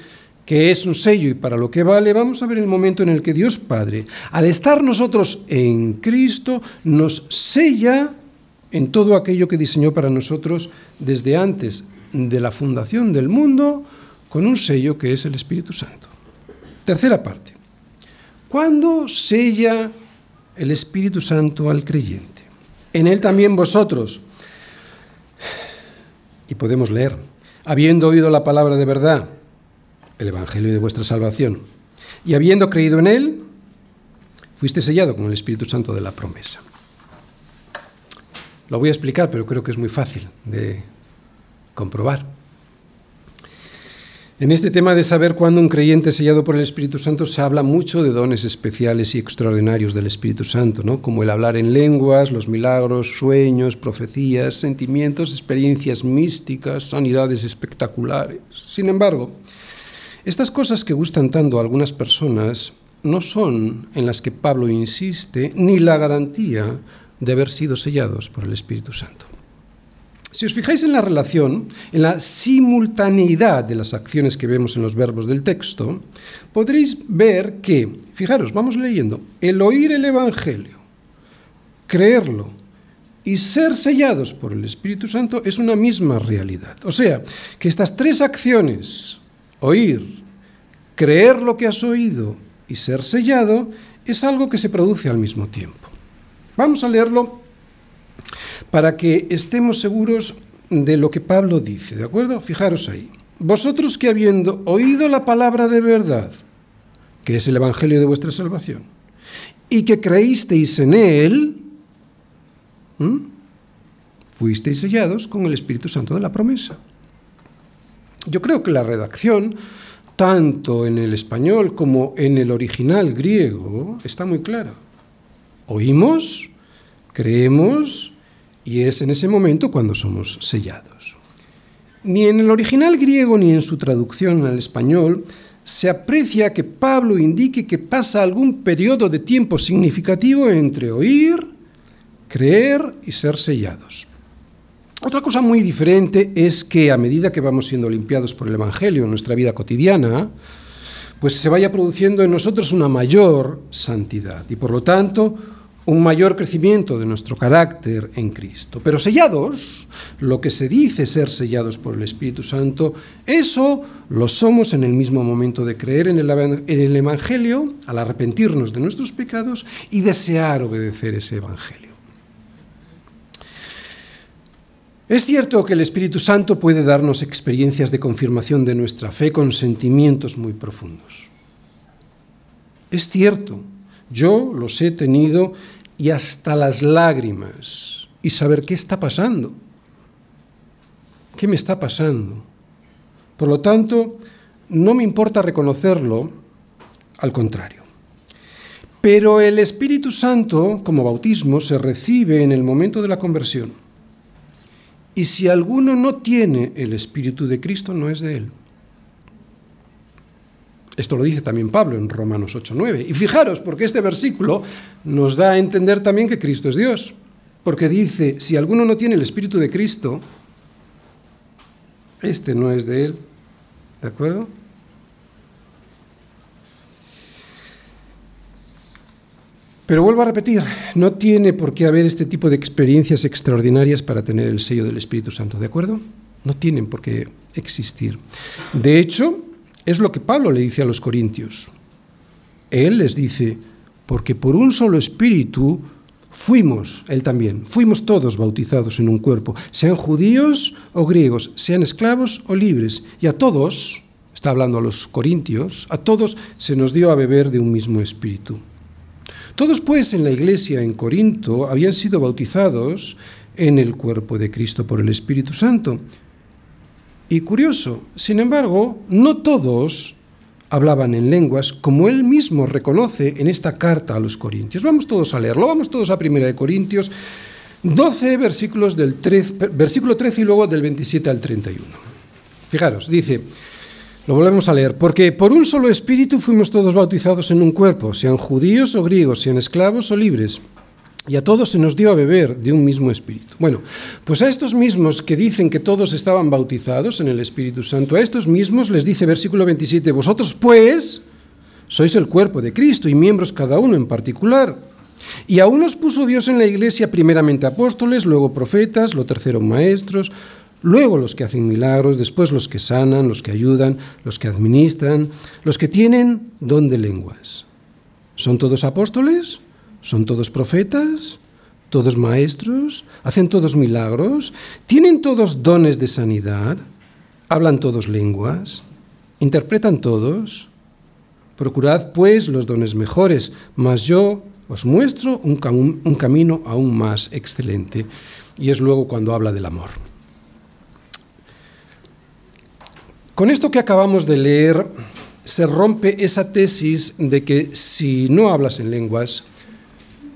que es un sello y para lo que vale, vamos a ver el momento en el que Dios Padre, al estar nosotros en Cristo, nos sella en todo aquello que diseñó para nosotros desde antes de la fundación del mundo, con un sello que es el Espíritu Santo. Tercera parte. ¿Cuándo sella el Espíritu Santo al creyente. En él también vosotros, y podemos leer, habiendo oído la palabra de verdad, el Evangelio de vuestra salvación, y habiendo creído en él, fuiste sellado con el Espíritu Santo de la promesa. Lo voy a explicar, pero creo que es muy fácil de comprobar. En este tema de saber cuándo un creyente sellado por el Espíritu Santo se habla mucho de dones especiales y extraordinarios del Espíritu Santo, ¿no? como el hablar en lenguas, los milagros, sueños, profecías, sentimientos, experiencias místicas, sanidades espectaculares. Sin embargo, Estas cosas que gustan tanto a algunas personas no son en las que Pablo insiste ni la garantía de haber sido sellados por el Espíritu Santo. Si os fijáis en la relación, en la simultaneidad de las acciones que vemos en los verbos del texto, podréis ver que, fijaros, vamos leyendo, el oír el Evangelio, creerlo y ser sellados por el Espíritu Santo es una misma realidad. O sea, que estas tres acciones, oír, creer lo que has oído y ser sellado, es algo que se produce al mismo tiempo. Vamos a leerlo para que estemos seguros de lo que Pablo dice, ¿de acuerdo? Fijaros ahí. Vosotros que habiendo oído la palabra de verdad, que es el Evangelio de vuestra salvación, y que creísteis en él, fuisteis sellados con el Espíritu Santo de la promesa. Yo creo que la redacción, tanto en el español como en el original griego, está muy clara. Oímos, creemos y es en ese momento cuando somos sellados. Ni en el original griego ni en su traducción al español se aprecia que Pablo indique que pasa algún periodo de tiempo significativo entre oír, creer y ser sellados. Otra cosa muy diferente es que a medida que vamos siendo limpiados por el Evangelio en nuestra vida cotidiana, pues se vaya produciendo en nosotros una mayor santidad y por lo tanto un mayor crecimiento de nuestro carácter en Cristo. Pero sellados, lo que se dice ser sellados por el Espíritu Santo, eso lo somos en el mismo momento de creer en el, Evangelio, al arrepentirnos de nuestros pecados y desear obedecer ese Evangelio. Es cierto que el Espíritu Santo puede darnos experiencias de confirmación de nuestra fe con sentimientos muy profundos. Es cierto yo los he tenido y hasta las lágrimas y saber qué está pasando. ¿Qué me está pasando? Por lo tanto, no me importa reconocerlo, al contrario. Pero el Espíritu Santo, como bautismo, se recibe en el momento de la conversión. Y si alguno no tiene el Espíritu de Cristo, no es de él. Esto lo dice también Pablo en Romanos 8:9. Y fijaros, porque este versículo nos da a entender también que Cristo es Dios. Porque dice, si alguno no tiene el Espíritu de Cristo, este no es de él. ¿De acuerdo? Pero vuelvo a repetir, no tiene por qué haber este tipo de experiencias extraordinarias para tener el sello del Espíritu Santo, ¿de acuerdo? No tienen por qué existir. De hecho, es lo que Pablo le dice a los corintios. Él les dice, porque por un solo espíritu fuimos, él también, fuimos todos bautizados en un cuerpo, sean judíos o griegos, sean esclavos o libres, y a todos, está hablando a los corintios, a todos se nos dio a beber de un mismo espíritu. Todos pues en la iglesia en Corinto habían sido bautizados en el cuerpo de Cristo por el Espíritu Santo, y curioso, sin embargo, no todos hablaban en lenguas, como él mismo reconoce en esta carta a los Corintios. Vamos todos a leerlo, vamos todos a 1 de Corintios 12 versículos del 13, versículo 13 y luego del 27 al 31. Fijaros, dice, lo volvemos a leer, porque por un solo espíritu fuimos todos bautizados en un cuerpo, sean judíos o griegos, sean esclavos o libres y a todos se nos dio a beber de un mismo espíritu. Bueno, pues a estos mismos que dicen que todos estaban bautizados en el Espíritu Santo, a estos mismos les dice versículo 27, vosotros pues sois el cuerpo de Cristo y miembros cada uno en particular. Y a unos puso Dios en la iglesia primeramente apóstoles, luego profetas, lo tercero maestros, luego los que hacen milagros, después los que sanan, los que ayudan, los que administran, los que tienen don de lenguas. ¿Son todos apóstoles? ¿Son todos profetas? ¿Todos maestros? ¿Hacen todos milagros? ¿Tienen todos dones de sanidad? ¿Hablan todos lenguas? ¿Interpretan todos? Procurad pues los dones mejores, mas yo os muestro un, un, camino aún más excelente. Y es luego cuando habla del amor. Con esto que acabamos de leer, se rompe esa tesis de que si no hablas en lenguas,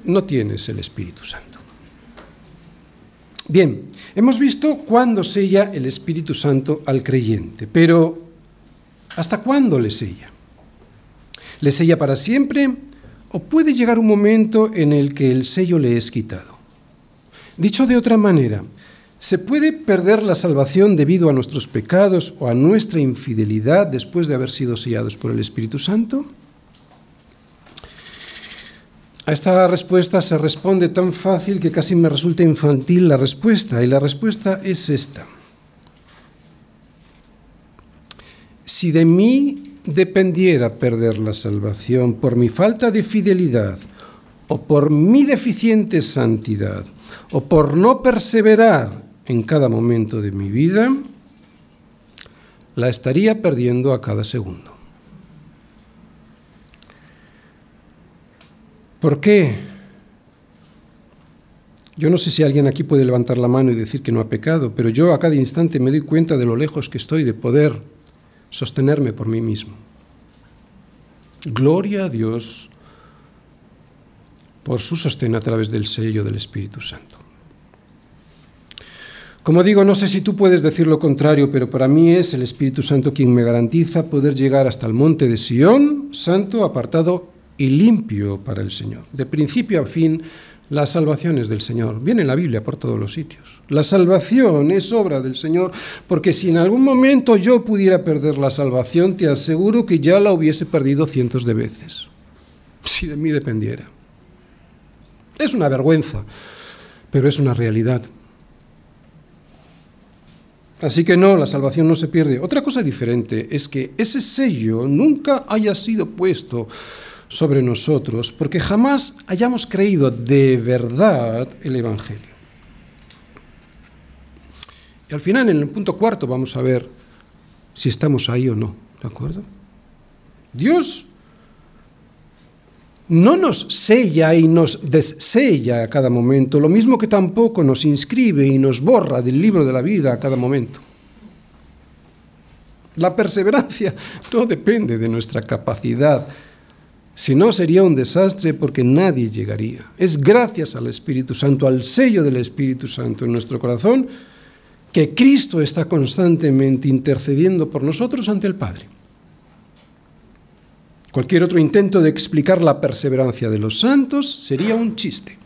no tienes el Espíritu Santo. Bien, hemos visto cuándo sella el Espíritu Santo al creyente, pero ¿Hasta cuándo le sella? ¿Le sella para siempre o puede llegar un momento en el que el sello le es quitado? Dicho de otra manera, ¿se puede perder la salvación debido a nuestros pecados o a nuestra infidelidad después de haber sido sellados por el Espíritu Santo? A esta respuesta se responde tan fácil que casi me resulta infantil la respuesta, y la respuesta es esta. Si de mí dependiera perder la salvación por mi falta de fidelidad, o por mi deficiente santidad, o por no perseverar en cada momento de mi vida, la estaría perdiendo a cada segundo. ¿Por qué? Yo no sé si alguien aquí puede levantar la mano y decir que no ha pecado, pero yo a cada instante me doy cuenta de lo lejos que estoy de poder sostenerme por mí mismo. Gloria a Dios por su sostén a través del sello del Espíritu Santo. Como digo, no sé si tú puedes decir lo contrario, pero para mí es el Espíritu Santo quien me garantiza poder llegar hasta el monte de Sión, santo, apartado y limpio para el Señor. De principio a fin, la salvación es del Señor. Viene en la Biblia por todos los sitios. La salvación es obra del Señor, porque si en algún momento yo pudiera perder la salvación, te aseguro que ya la hubiese perdido cientos de veces, si de mí dependiera. Es una vergüenza, pero es una realidad. Así que no, la salvación no se pierde. Otra cosa diferente es que ese sello nunca haya sido puesto sobre nosotros porque jamás hayamos creído de verdad el Evangelio. Y al final, en el punto cuarto, vamos a ver si estamos ahí o no, ¿de acuerdo? Dios no nos sella y nos dessella a cada momento, lo mismo que tampoco nos inscribe y nos borra del libro de la vida a cada momento. La perseverancia no depende de nuestra capacidad, si no sería un desastre porque nadie llegaría. Es gracias al Espíritu Santo, al sello del Espíritu Santo en nuestro corazón, que Cristo está constantemente intercediendo por nosotros ante el Padre. Cualquier otro intento de explicar la perseverancia de los santos sería un chiste.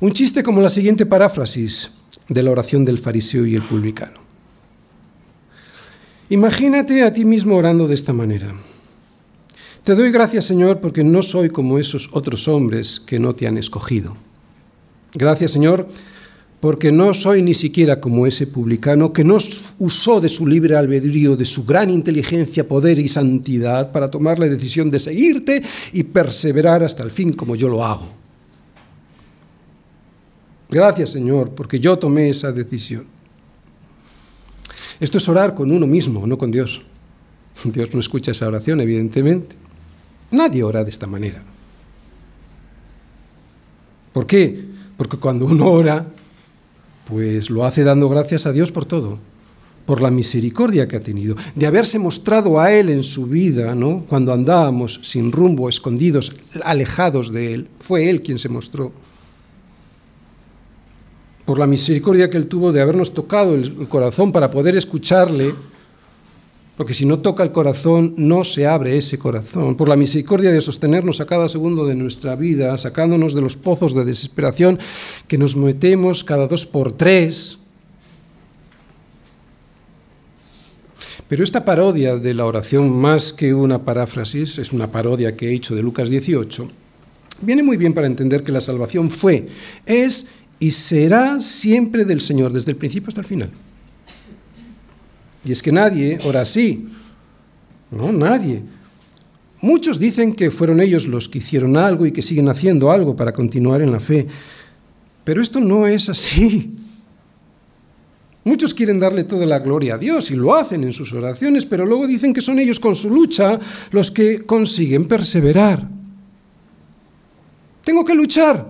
Un chiste como la siguiente paráfrasis de la oración del fariseo y el publicano. Imagínate a ti mismo orando de esta manera. Te doy gracias, Señor, porque no soy como esos otros hombres que no te han escogido. Gracias, Señor, porque no soy ni siquiera como ese publicano que no usó de su libre albedrío, de su gran inteligencia, poder y santidad para tomar la decisión de seguirte y perseverar hasta el fin como yo lo hago. Gracias Señor, porque yo tomé esa decisión. Esto es orar con uno mismo, no con Dios. Dios no escucha esa oración, evidentemente. Nadie ora de esta manera. ¿Por qué? Porque cuando uno ora, pues lo hace dando gracias a Dios por todo, por la misericordia que ha tenido, de haberse mostrado a Él en su vida, ¿no? Cuando andábamos sin rumbo, escondidos, alejados de Él, fue Él quien se mostró. Por la misericordia que Él tuvo de habernos tocado el corazón para poder escucharle porque si no toca el corazón, no se abre ese corazón. Por la misericordia de sostenernos a cada segundo de nuestra vida, sacándonos de los pozos de desesperación que nos metemos cada dos por tres. Pero esta parodia de la oración, más que una paráfrasis, es una parodia que he hecho de Lucas 18, viene muy bien para entender que la salvación fue, es y será siempre del Señor, desde el principio hasta el final. Y es que nadie ora así. No, nadie. Muchos dicen que fueron ellos los que hicieron algo y que siguen haciendo algo para continuar en la fe. Pero esto no es así. Muchos quieren darle toda la gloria a Dios y lo hacen en sus oraciones, pero luego dicen que son ellos con su lucha los que consiguen perseverar. Tengo que luchar.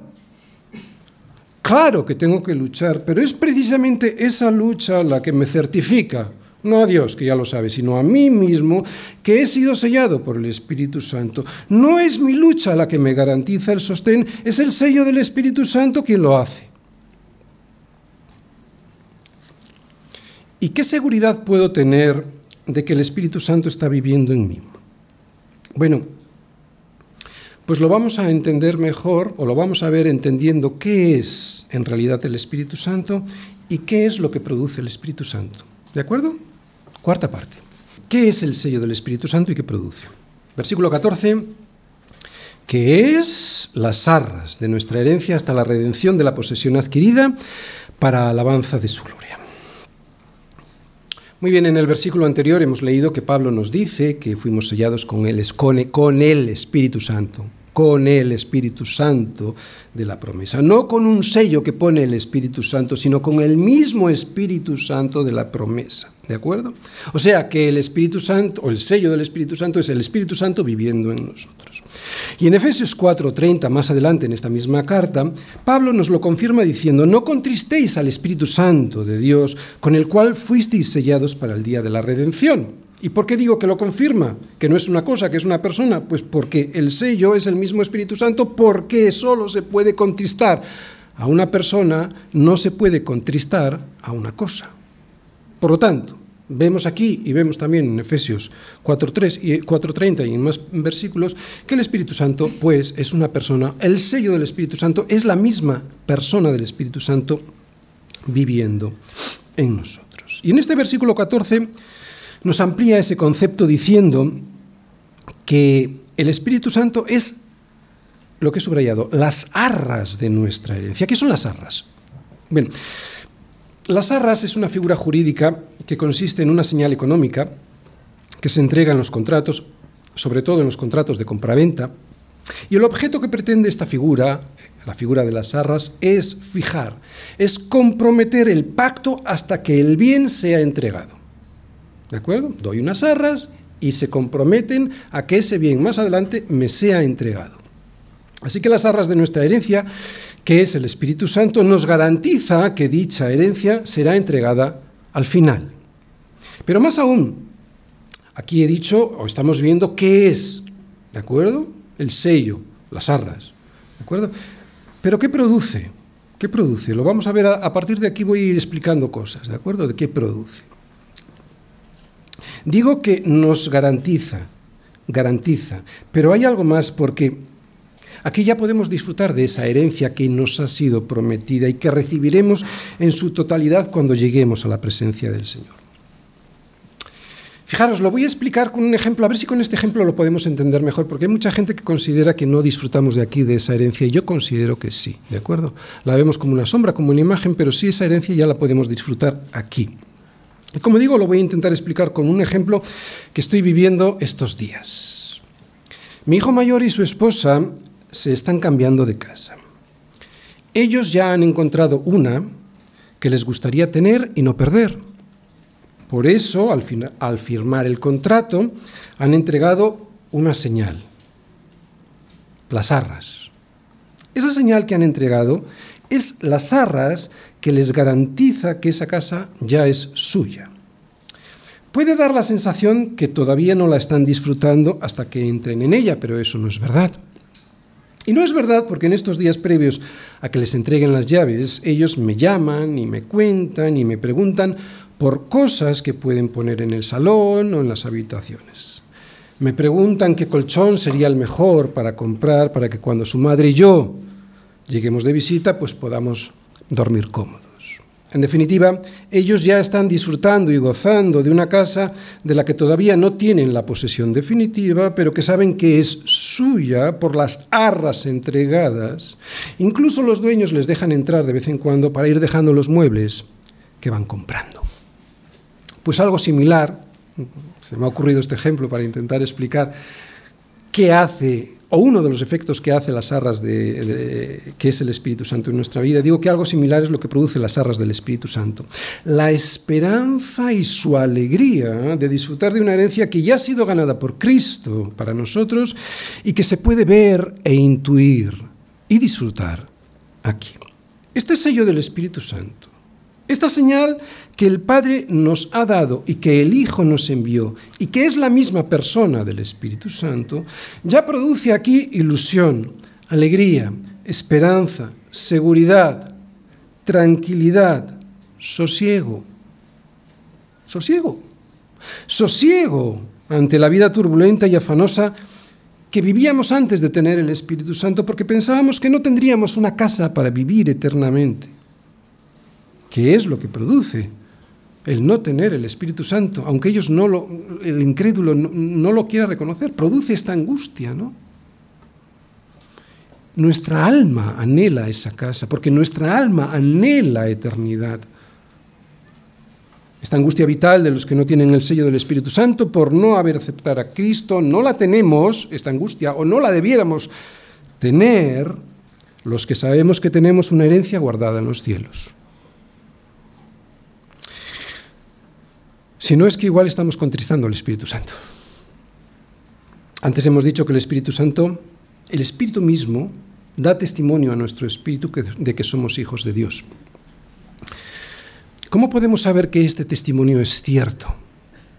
Claro que tengo que luchar, pero es precisamente esa lucha la que me certifica no a Dios, que ya lo sabe, sino a mí mismo, que he sido sellado por el Espíritu Santo. No es mi lucha la que me garantiza el sostén, es el sello del Espíritu Santo quien lo hace. ¿Y qué seguridad puedo tener de que el Espíritu Santo está viviendo en mí? Bueno, pues lo vamos a entender mejor o lo vamos a ver entendiendo qué es en realidad el Espíritu Santo y qué es lo que produce el Espíritu Santo. ¿De acuerdo? Cuarta parte. ¿Qué es el sello del Espíritu Santo y qué produce? Versículo 14, que es las arras de nuestra herencia hasta la redención de la posesión adquirida para alabanza de su gloria. Muy bien, en el versículo anterior hemos leído que Pablo nos dice que fuimos sellados con el, con el Espíritu Santo, con el Espíritu Santo de la promesa. No con un sello que pone el Espíritu Santo, sino con el mismo Espíritu Santo de la promesa. ¿De acuerdo? O sea que el Espíritu Santo, o el sello del Espíritu Santo, es el Espíritu Santo viviendo en nosotros. Y en Efesios 4:30, más adelante en esta misma carta, Pablo nos lo confirma diciendo, no contristéis al Espíritu Santo de Dios, con el cual fuisteis sellados para el día de la redención. ¿Y por qué digo que lo confirma? Que no es una cosa, que es una persona. Pues porque el sello es el mismo Espíritu Santo, porque solo se puede contristar a una persona, no se puede contristar a una cosa. Por lo tanto, vemos aquí y vemos también en Efesios 4.3 y 4.30 y en más versículos que el Espíritu Santo pues es una persona, el sello del Espíritu Santo es la misma persona del Espíritu Santo viviendo en nosotros. Y en este versículo 14 nos amplía ese concepto diciendo que el Espíritu Santo es lo que he subrayado, las arras de nuestra herencia. ¿Qué son las arras? Bien, las arras es una figura jurídica que consiste en una señal económica que se entrega en los contratos, sobre todo en los contratos de compraventa, y el objeto que pretende esta figura, la figura de las arras, es fijar, es comprometer el pacto hasta que el bien sea entregado. ¿De acuerdo? Doy unas arras y se comprometen a que ese bien más adelante me sea entregado. Así que las arras de nuestra herencia que es el Espíritu Santo, nos garantiza que dicha herencia será entregada al final. Pero más aún, aquí he dicho, o estamos viendo qué es, ¿de acuerdo? El sello, las arras, ¿de acuerdo? Pero ¿qué produce? ¿Qué produce? Lo vamos a ver a, a partir de aquí, voy a ir explicando cosas, ¿de acuerdo? De qué produce. Digo que nos garantiza, garantiza, pero hay algo más porque Aquí ya podemos disfrutar de esa herencia que nos ha sido prometida y que recibiremos en su totalidad cuando lleguemos a la presencia del Señor. Fijaros, lo voy a explicar con un ejemplo, a ver si con este ejemplo lo podemos entender mejor, porque hay mucha gente que considera que no disfrutamos de aquí, de esa herencia, y yo considero que sí, ¿de acuerdo? La vemos como una sombra, como una imagen, pero sí esa herencia ya la podemos disfrutar aquí. Y como digo, lo voy a intentar explicar con un ejemplo que estoy viviendo estos días. Mi hijo mayor y su esposa se están cambiando de casa. Ellos ya han encontrado una que les gustaría tener y no perder. Por eso, al, firmar el contrato, han entregado una señal, las arras. Esa señal que han entregado es las arras que les garantiza que esa casa ya es suya. Puede dar la sensación que todavía no la están disfrutando hasta que entren en ella, pero eso no es verdad. Y no es verdad porque en estos días previos a que les entreguen las llaves, ellos me llaman y me cuentan y me preguntan por cosas que pueden poner en el salón o en las habitaciones. Me preguntan qué colchón sería el mejor para comprar para que cuando su madre y yo lleguemos de visita, pues podamos dormir cómodos. En definitiva, ellos ya están disfrutando y gozando de una casa de la que todavía no tienen la posesión definitiva, pero que saben que es suya por las arras entregadas. Incluso los dueños les dejan entrar de vez en cuando para ir dejando los muebles que van comprando. Pues algo similar, se me ha ocurrido este ejemplo para intentar explicar qué hace o uno de los efectos que hace las arras de, que es el Espíritu Santo en nuestra vida. Digo que algo similar es lo que produce las arras del Espíritu Santo. La esperanza y su alegría de disfrutar de una herencia que ya ha sido ganada por Cristo para nosotros y que se puede ver e intuir y disfrutar aquí. Este sello del Espíritu Santo esta señal que el Padre nos ha dado y que el Hijo nos envió y que es la misma persona del Espíritu Santo, ya produce aquí ilusión, alegría, esperanza, seguridad, tranquilidad, sosiego. Sosiego. sosiego ante la vida turbulenta y afanosa que vivíamos antes de tener el Espíritu Santo porque pensábamos que no tendríamos una casa para vivir eternamente. ¿Qué es lo que produce el no tener el Espíritu Santo? Aunque ellos no lo, el incrédulo no, no lo quiera reconocer, produce esta angustia, ¿no? Nuestra alma anhela esa casa, porque nuestra alma anhela eternidad. Esta angustia vital de los que no tienen el sello del Espíritu Santo por no haber aceptado a Cristo, no la tenemos, esta angustia, o no la debiéramos tener los que sabemos que tenemos una herencia guardada en los cielos. Si no es que igual estamos contristando al Espíritu Santo. Antes hemos dicho que el Espíritu Santo, el Espíritu mismo, da testimonio a nuestro Espíritu de que somos hijos de Dios. ¿Cómo podemos saber que este testimonio es cierto?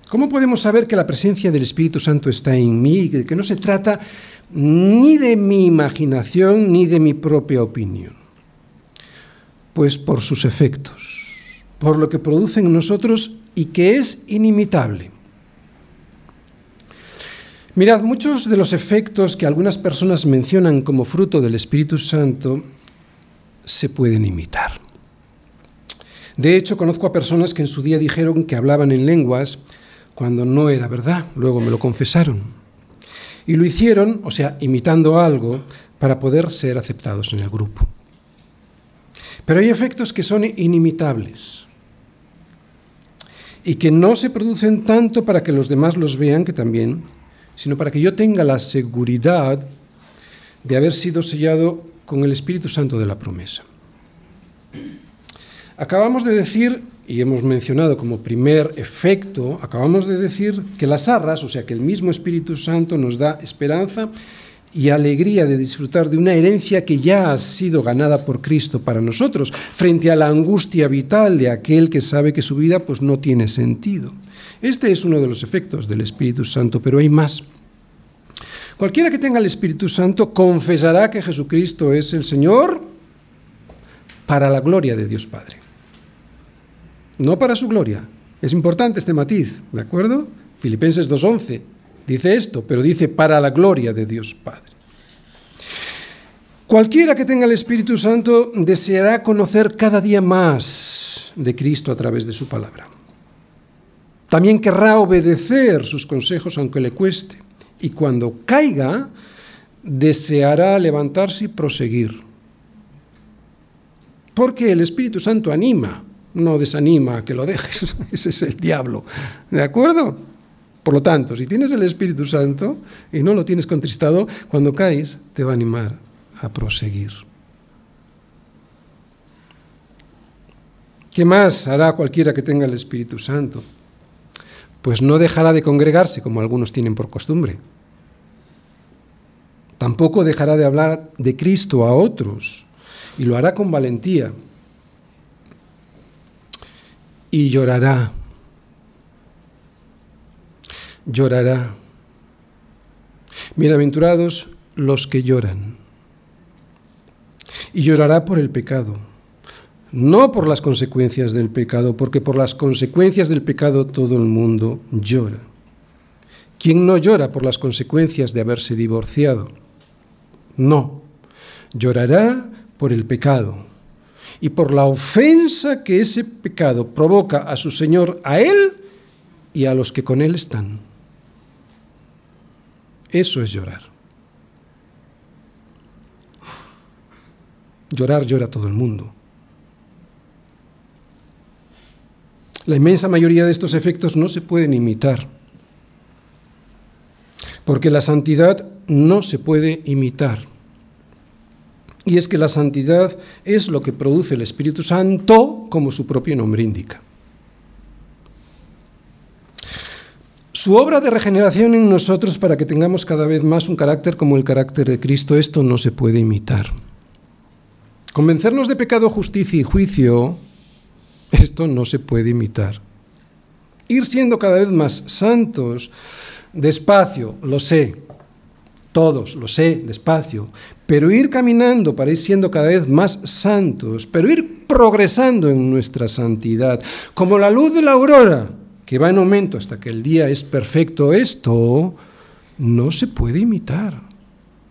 ¿Cómo podemos saber que la presencia del Espíritu Santo está en mí y que no se trata ni de mi imaginación ni de mi propia opinión? Pues por sus efectos, por lo que producen en nosotros y que es inimitable. Mirad, muchos de los efectos que algunas personas mencionan como fruto del Espíritu Santo se pueden imitar. De hecho, conozco a personas que en su día dijeron que hablaban en lenguas cuando no era verdad, luego me lo confesaron. Y lo hicieron, o sea, imitando algo, para poder ser aceptados en el grupo. Pero hay efectos que son inimitables y que no se producen tanto para que los demás los vean, que también, sino para que yo tenga la seguridad de haber sido sellado con el Espíritu Santo de la promesa. Acabamos de decir, y hemos mencionado como primer efecto, acabamos de decir que las arras, o sea, que el mismo Espíritu Santo nos da esperanza y alegría de disfrutar de una herencia que ya ha sido ganada por Cristo para nosotros, frente a la angustia vital de aquel que sabe que su vida pues no tiene sentido. Este es uno de los efectos del Espíritu Santo, pero hay más. Cualquiera que tenga el Espíritu Santo confesará que Jesucristo es el Señor para la gloria de Dios Padre no para su gloria. Es importante este matiz, ¿de acuerdo? Filipenses 2.11 dice esto, pero dice para la gloria de Dios Padre. Cualquiera que tenga el Espíritu Santo deseará conocer cada día más de Cristo a través de su palabra. También querrá obedecer sus consejos aunque le cueste. Y cuando caiga, deseará levantarse y proseguir. Porque el Espíritu Santo anima, no desanima a que lo dejes. Ese es el diablo. ¿De acuerdo? Por lo tanto, si tienes el Espíritu Santo y no lo tienes contristado, cuando caes te va a animar a proseguir. ¿Qué más hará cualquiera que tenga el Espíritu Santo? Pues no dejará de congregarse como algunos tienen por costumbre. Tampoco dejará de hablar de Cristo a otros y lo hará con valentía y llorará. Llorará. Bienaventurados los que lloran. Y llorará por el pecado. No por las consecuencias del pecado, porque por las consecuencias del pecado todo el mundo llora. ¿Quién no llora por las consecuencias de haberse divorciado? No. Llorará por el pecado y por la ofensa que ese pecado provoca a su Señor, a Él y a los que con Él están. Eso es llorar. Llorar llora todo el mundo. La inmensa mayoría de estos efectos no se pueden imitar, porque la santidad no se puede imitar. Y es que la santidad es lo que produce el Espíritu Santo, como su propio nombre indica. Su obra de regeneración en nosotros para que tengamos cada vez más un carácter como el carácter de Cristo, esto no se puede imitar. Convencernos de pecado, justicia y juicio, esto no se puede imitar. Ir siendo cada vez más santos, despacio, lo sé, todos, lo sé, despacio, pero ir caminando para ir siendo cada vez más santos, pero ir progresando en nuestra santidad, como la luz de la aurora, que va en aumento hasta que el día es perfecto, esto no se puede imitar.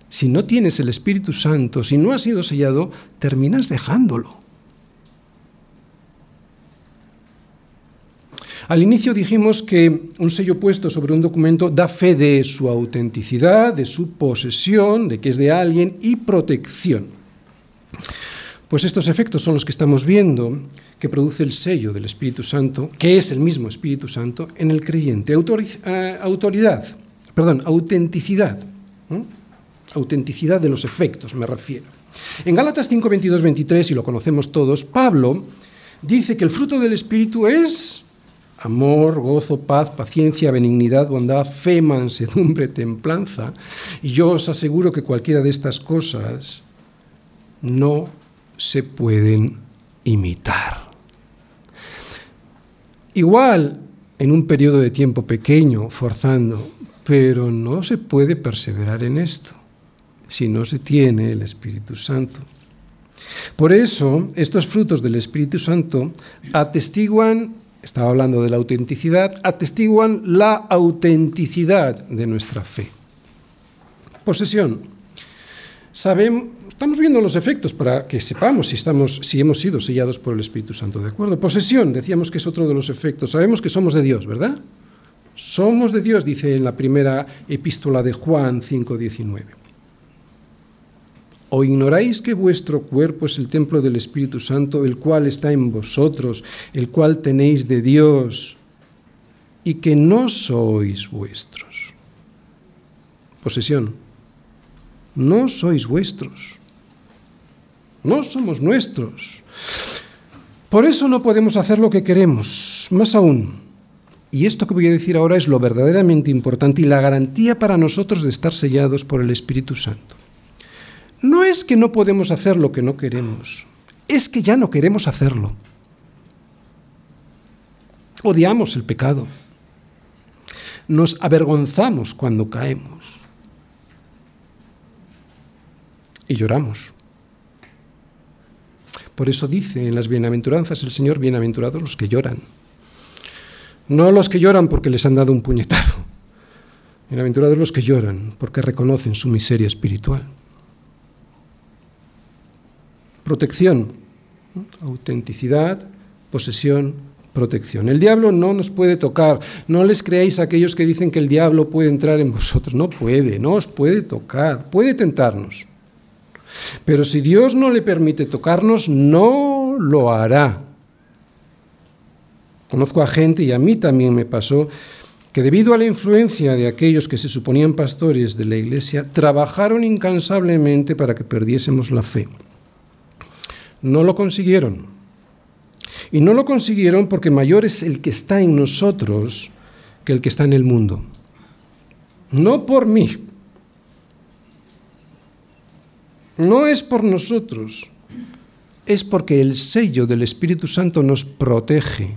Si no tienes el Espíritu Santo, si no has sido sellado, terminas dejándolo. Al inicio dijimos que un sello puesto sobre un documento da fe de su autenticidad, de su posesión, de que es de alguien y protección. Pues estos efectos son los que estamos viendo que produce el sello del Espíritu Santo, que es el mismo Espíritu Santo, en el creyente. Eh, autoridad, perdón, autenticidad. Autenticidad de los efectos, me refiero. En Gálatas 5, 22, 23, y lo conocemos todos, Pablo dice que el fruto del Espíritu es amor, gozo, paz, paciencia, benignidad, bondad, fe, mansedumbre, templanza. Y yo os aseguro que cualquiera de estas cosas no se pueden imitar. Igual en un periodo de tiempo pequeño, forzando, pero no se puede perseverar en esto si no se tiene el Espíritu Santo. Por eso, estos frutos del Espíritu Santo atestiguan estaba hablando de la autenticidad, atestiguan la autenticidad de nuestra fe. Posesión. Sabemos, estamos viendo los efectos para que sepamos si, estamos, si hemos sido sellados por el Espíritu Santo, ¿de acuerdo? Posesión, decíamos que es otro de los efectos. Sabemos que somos de Dios, ¿verdad? Somos de Dios, dice en la primera epístola de Juan 5.19. ¿O ignoráis que vuestro cuerpo es el templo del Espíritu Santo, el cual está en vosotros, el cual tenéis de Dios, y que no sois vuestros? Posesión. No sois vuestros. No somos nuestros. Por eso no podemos hacer lo que queremos. Más aún, y esto que voy a decir ahora es lo verdaderamente importante y la garantía para nosotros de estar sellados por el Espíritu Santo. No es que no podemos hacer lo que no queremos, es que ya no queremos hacerlo. Odiamos el pecado. Nos avergonzamos cuando caemos. Y lloramos. Por eso dice en las bienaventuranzas el Señor, bienaventurados los que lloran. No los que lloran porque les han dado un puñetazo. Bienaventurados los que lloran porque reconocen su miseria espiritual. Protección, autenticidad, posesión, protección. El diablo no nos puede tocar. No les creáis aquellos que dicen que el diablo puede entrar en vosotros. No puede, no os puede tocar. Puede tentarnos. Pero si Dios no le permite tocarnos, no lo hará. Conozco a gente, y a mí también me pasó, que debido a la influencia de aquellos que se suponían pastores de la iglesia, trabajaron incansablemente para que perdiésemos la fe. No lo consiguieron. Y no lo consiguieron porque mayor es el que está en nosotros que el que está en el mundo. No por mí. No es por nosotros. Es porque el sello del Espíritu Santo nos protege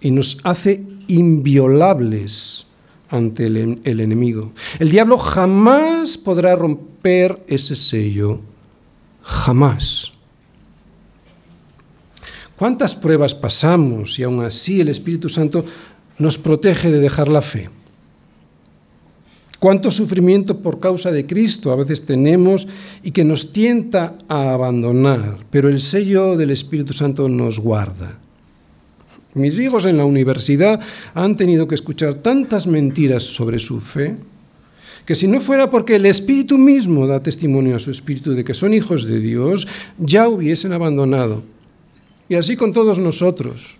y nos hace inviolables ante el, enemigo. El diablo jamás podrá romper ese sello Jamás. ¿Cuántas pruebas pasamos y aún así el Espíritu Santo nos protege de dejar la fe? ¿Cuánto sufrimiento por causa de Cristo a veces tenemos y que nos tienta a abandonar? Pero el sello del Espíritu Santo nos guarda. Mis hijos en la universidad han tenido que escuchar tantas mentiras sobre su fe que si no fuera porque el Espíritu mismo da testimonio a su Espíritu de que son hijos de Dios, ya hubiesen abandonado. Y así con todos nosotros.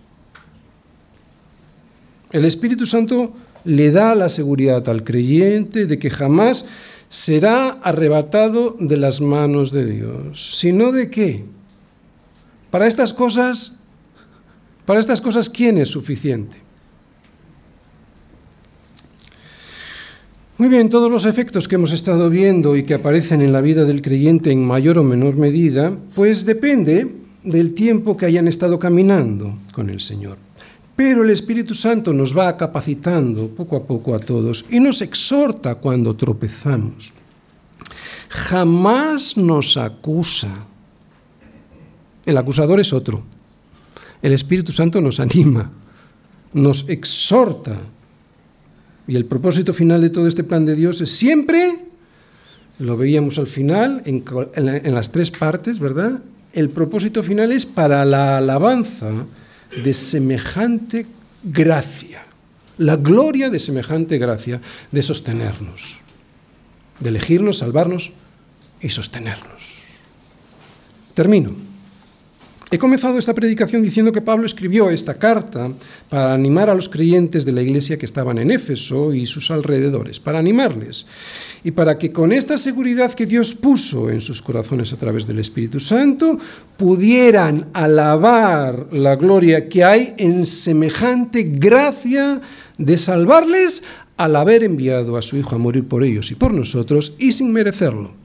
El Espíritu Santo le da la seguridad al creyente de que jamás será arrebatado de las manos de Dios. ¿Sino de qué? Para estas cosas, para estas cosas, ¿quién es suficiente? Muy bien, todos los efectos que hemos estado viendo y que aparecen en la vida del creyente en mayor o menor medida, pues depende del tiempo que hayan estado caminando con el Señor. Pero el Espíritu Santo nos va capacitando poco a poco a todos y nos exhorta cuando tropezamos. Jamás nos acusa. El acusador es otro. El Espíritu Santo nos anima, nos exhorta. Y el propósito final de todo este plan de Dios es siempre, lo veíamos al final, en, en las tres partes, ¿verdad? El propósito final es para la alabanza de semejante gracia, la gloria de semejante gracia, de sostenernos, de elegirnos, salvarnos y sostenernos. Termino. He comenzado esta predicación diciendo que Pablo escribió esta carta para animar a los creyentes de la iglesia que estaban en Éfeso y sus alrededores, para animarles y para que con esta seguridad que Dios puso en sus corazones a través del Espíritu Santo pudieran alabar la gloria que hay en semejante gracia de salvarles al haber enviado a su Hijo a morir por ellos y por nosotros y sin merecerlo.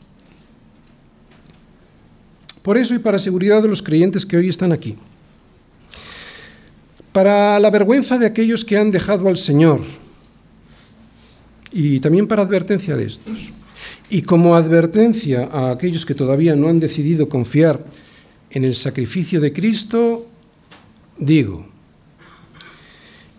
Por eso y para seguridad de los creyentes que hoy están aquí. Para la vergüenza de aquellos que han dejado al Señor. Y también para advertencia de estos. Y como advertencia a aquellos que todavía no han decidido confiar en el sacrificio de Cristo, digo,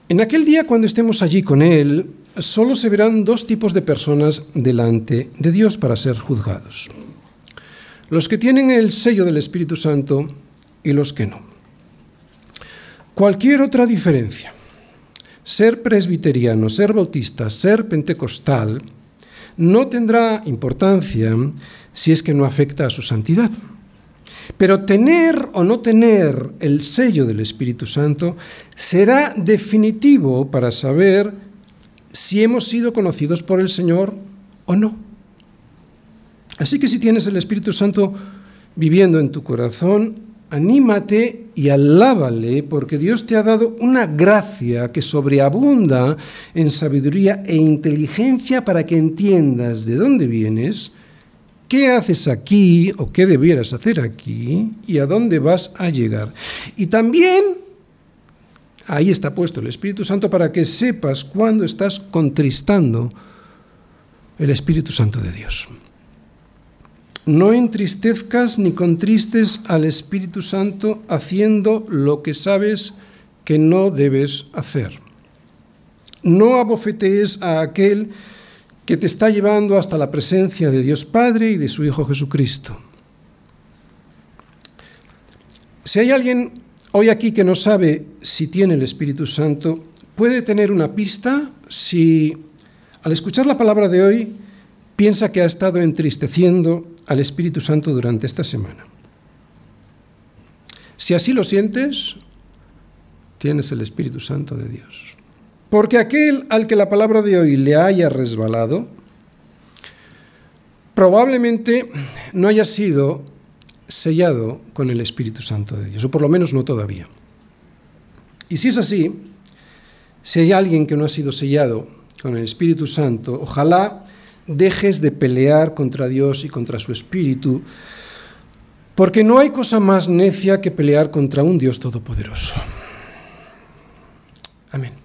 en aquel día cuando estemos allí con Él, solo se verán dos tipos de personas delante de Dios para ser juzgados los que tienen el sello del Espíritu Santo y los que no. Cualquier otra diferencia, ser presbiteriano, ser bautista, ser pentecostal, no tendrá importancia si es que no afecta a su santidad. Pero tener o no tener el sello del Espíritu Santo será definitivo para saber si hemos sido conocidos por el Señor o no. Así que si tienes el Espíritu Santo viviendo en tu corazón, anímate y alábale, porque Dios te ha dado una gracia que sobreabunda en sabiduría e inteligencia para que entiendas de dónde vienes, qué haces aquí o qué debieras hacer aquí y a dónde vas a llegar. Y también ahí está puesto el Espíritu Santo para que sepas cuándo estás contristando el Espíritu Santo de Dios. No entristezcas ni contristes al Espíritu Santo haciendo lo que sabes que no debes hacer. No abofetees a aquel que te está llevando hasta la presencia de Dios Padre y de su Hijo Jesucristo. Si hay alguien hoy aquí que no sabe si tiene el Espíritu Santo, puede tener una pista si al escuchar la palabra de hoy piensa que ha estado entristeciendo al Espíritu Santo durante esta semana. Si así lo sientes, tienes el Espíritu Santo de Dios. Porque aquel al que la palabra de hoy le haya resbalado, probablemente no haya sido sellado con el Espíritu Santo de Dios, o por lo menos no todavía. Y si es así, si hay alguien que no ha sido sellado con el Espíritu Santo, ojalá dejes de pelear contra Dios y contra su Espíritu, porque no hay cosa más necia que pelear contra un Dios todopoderoso. Amén.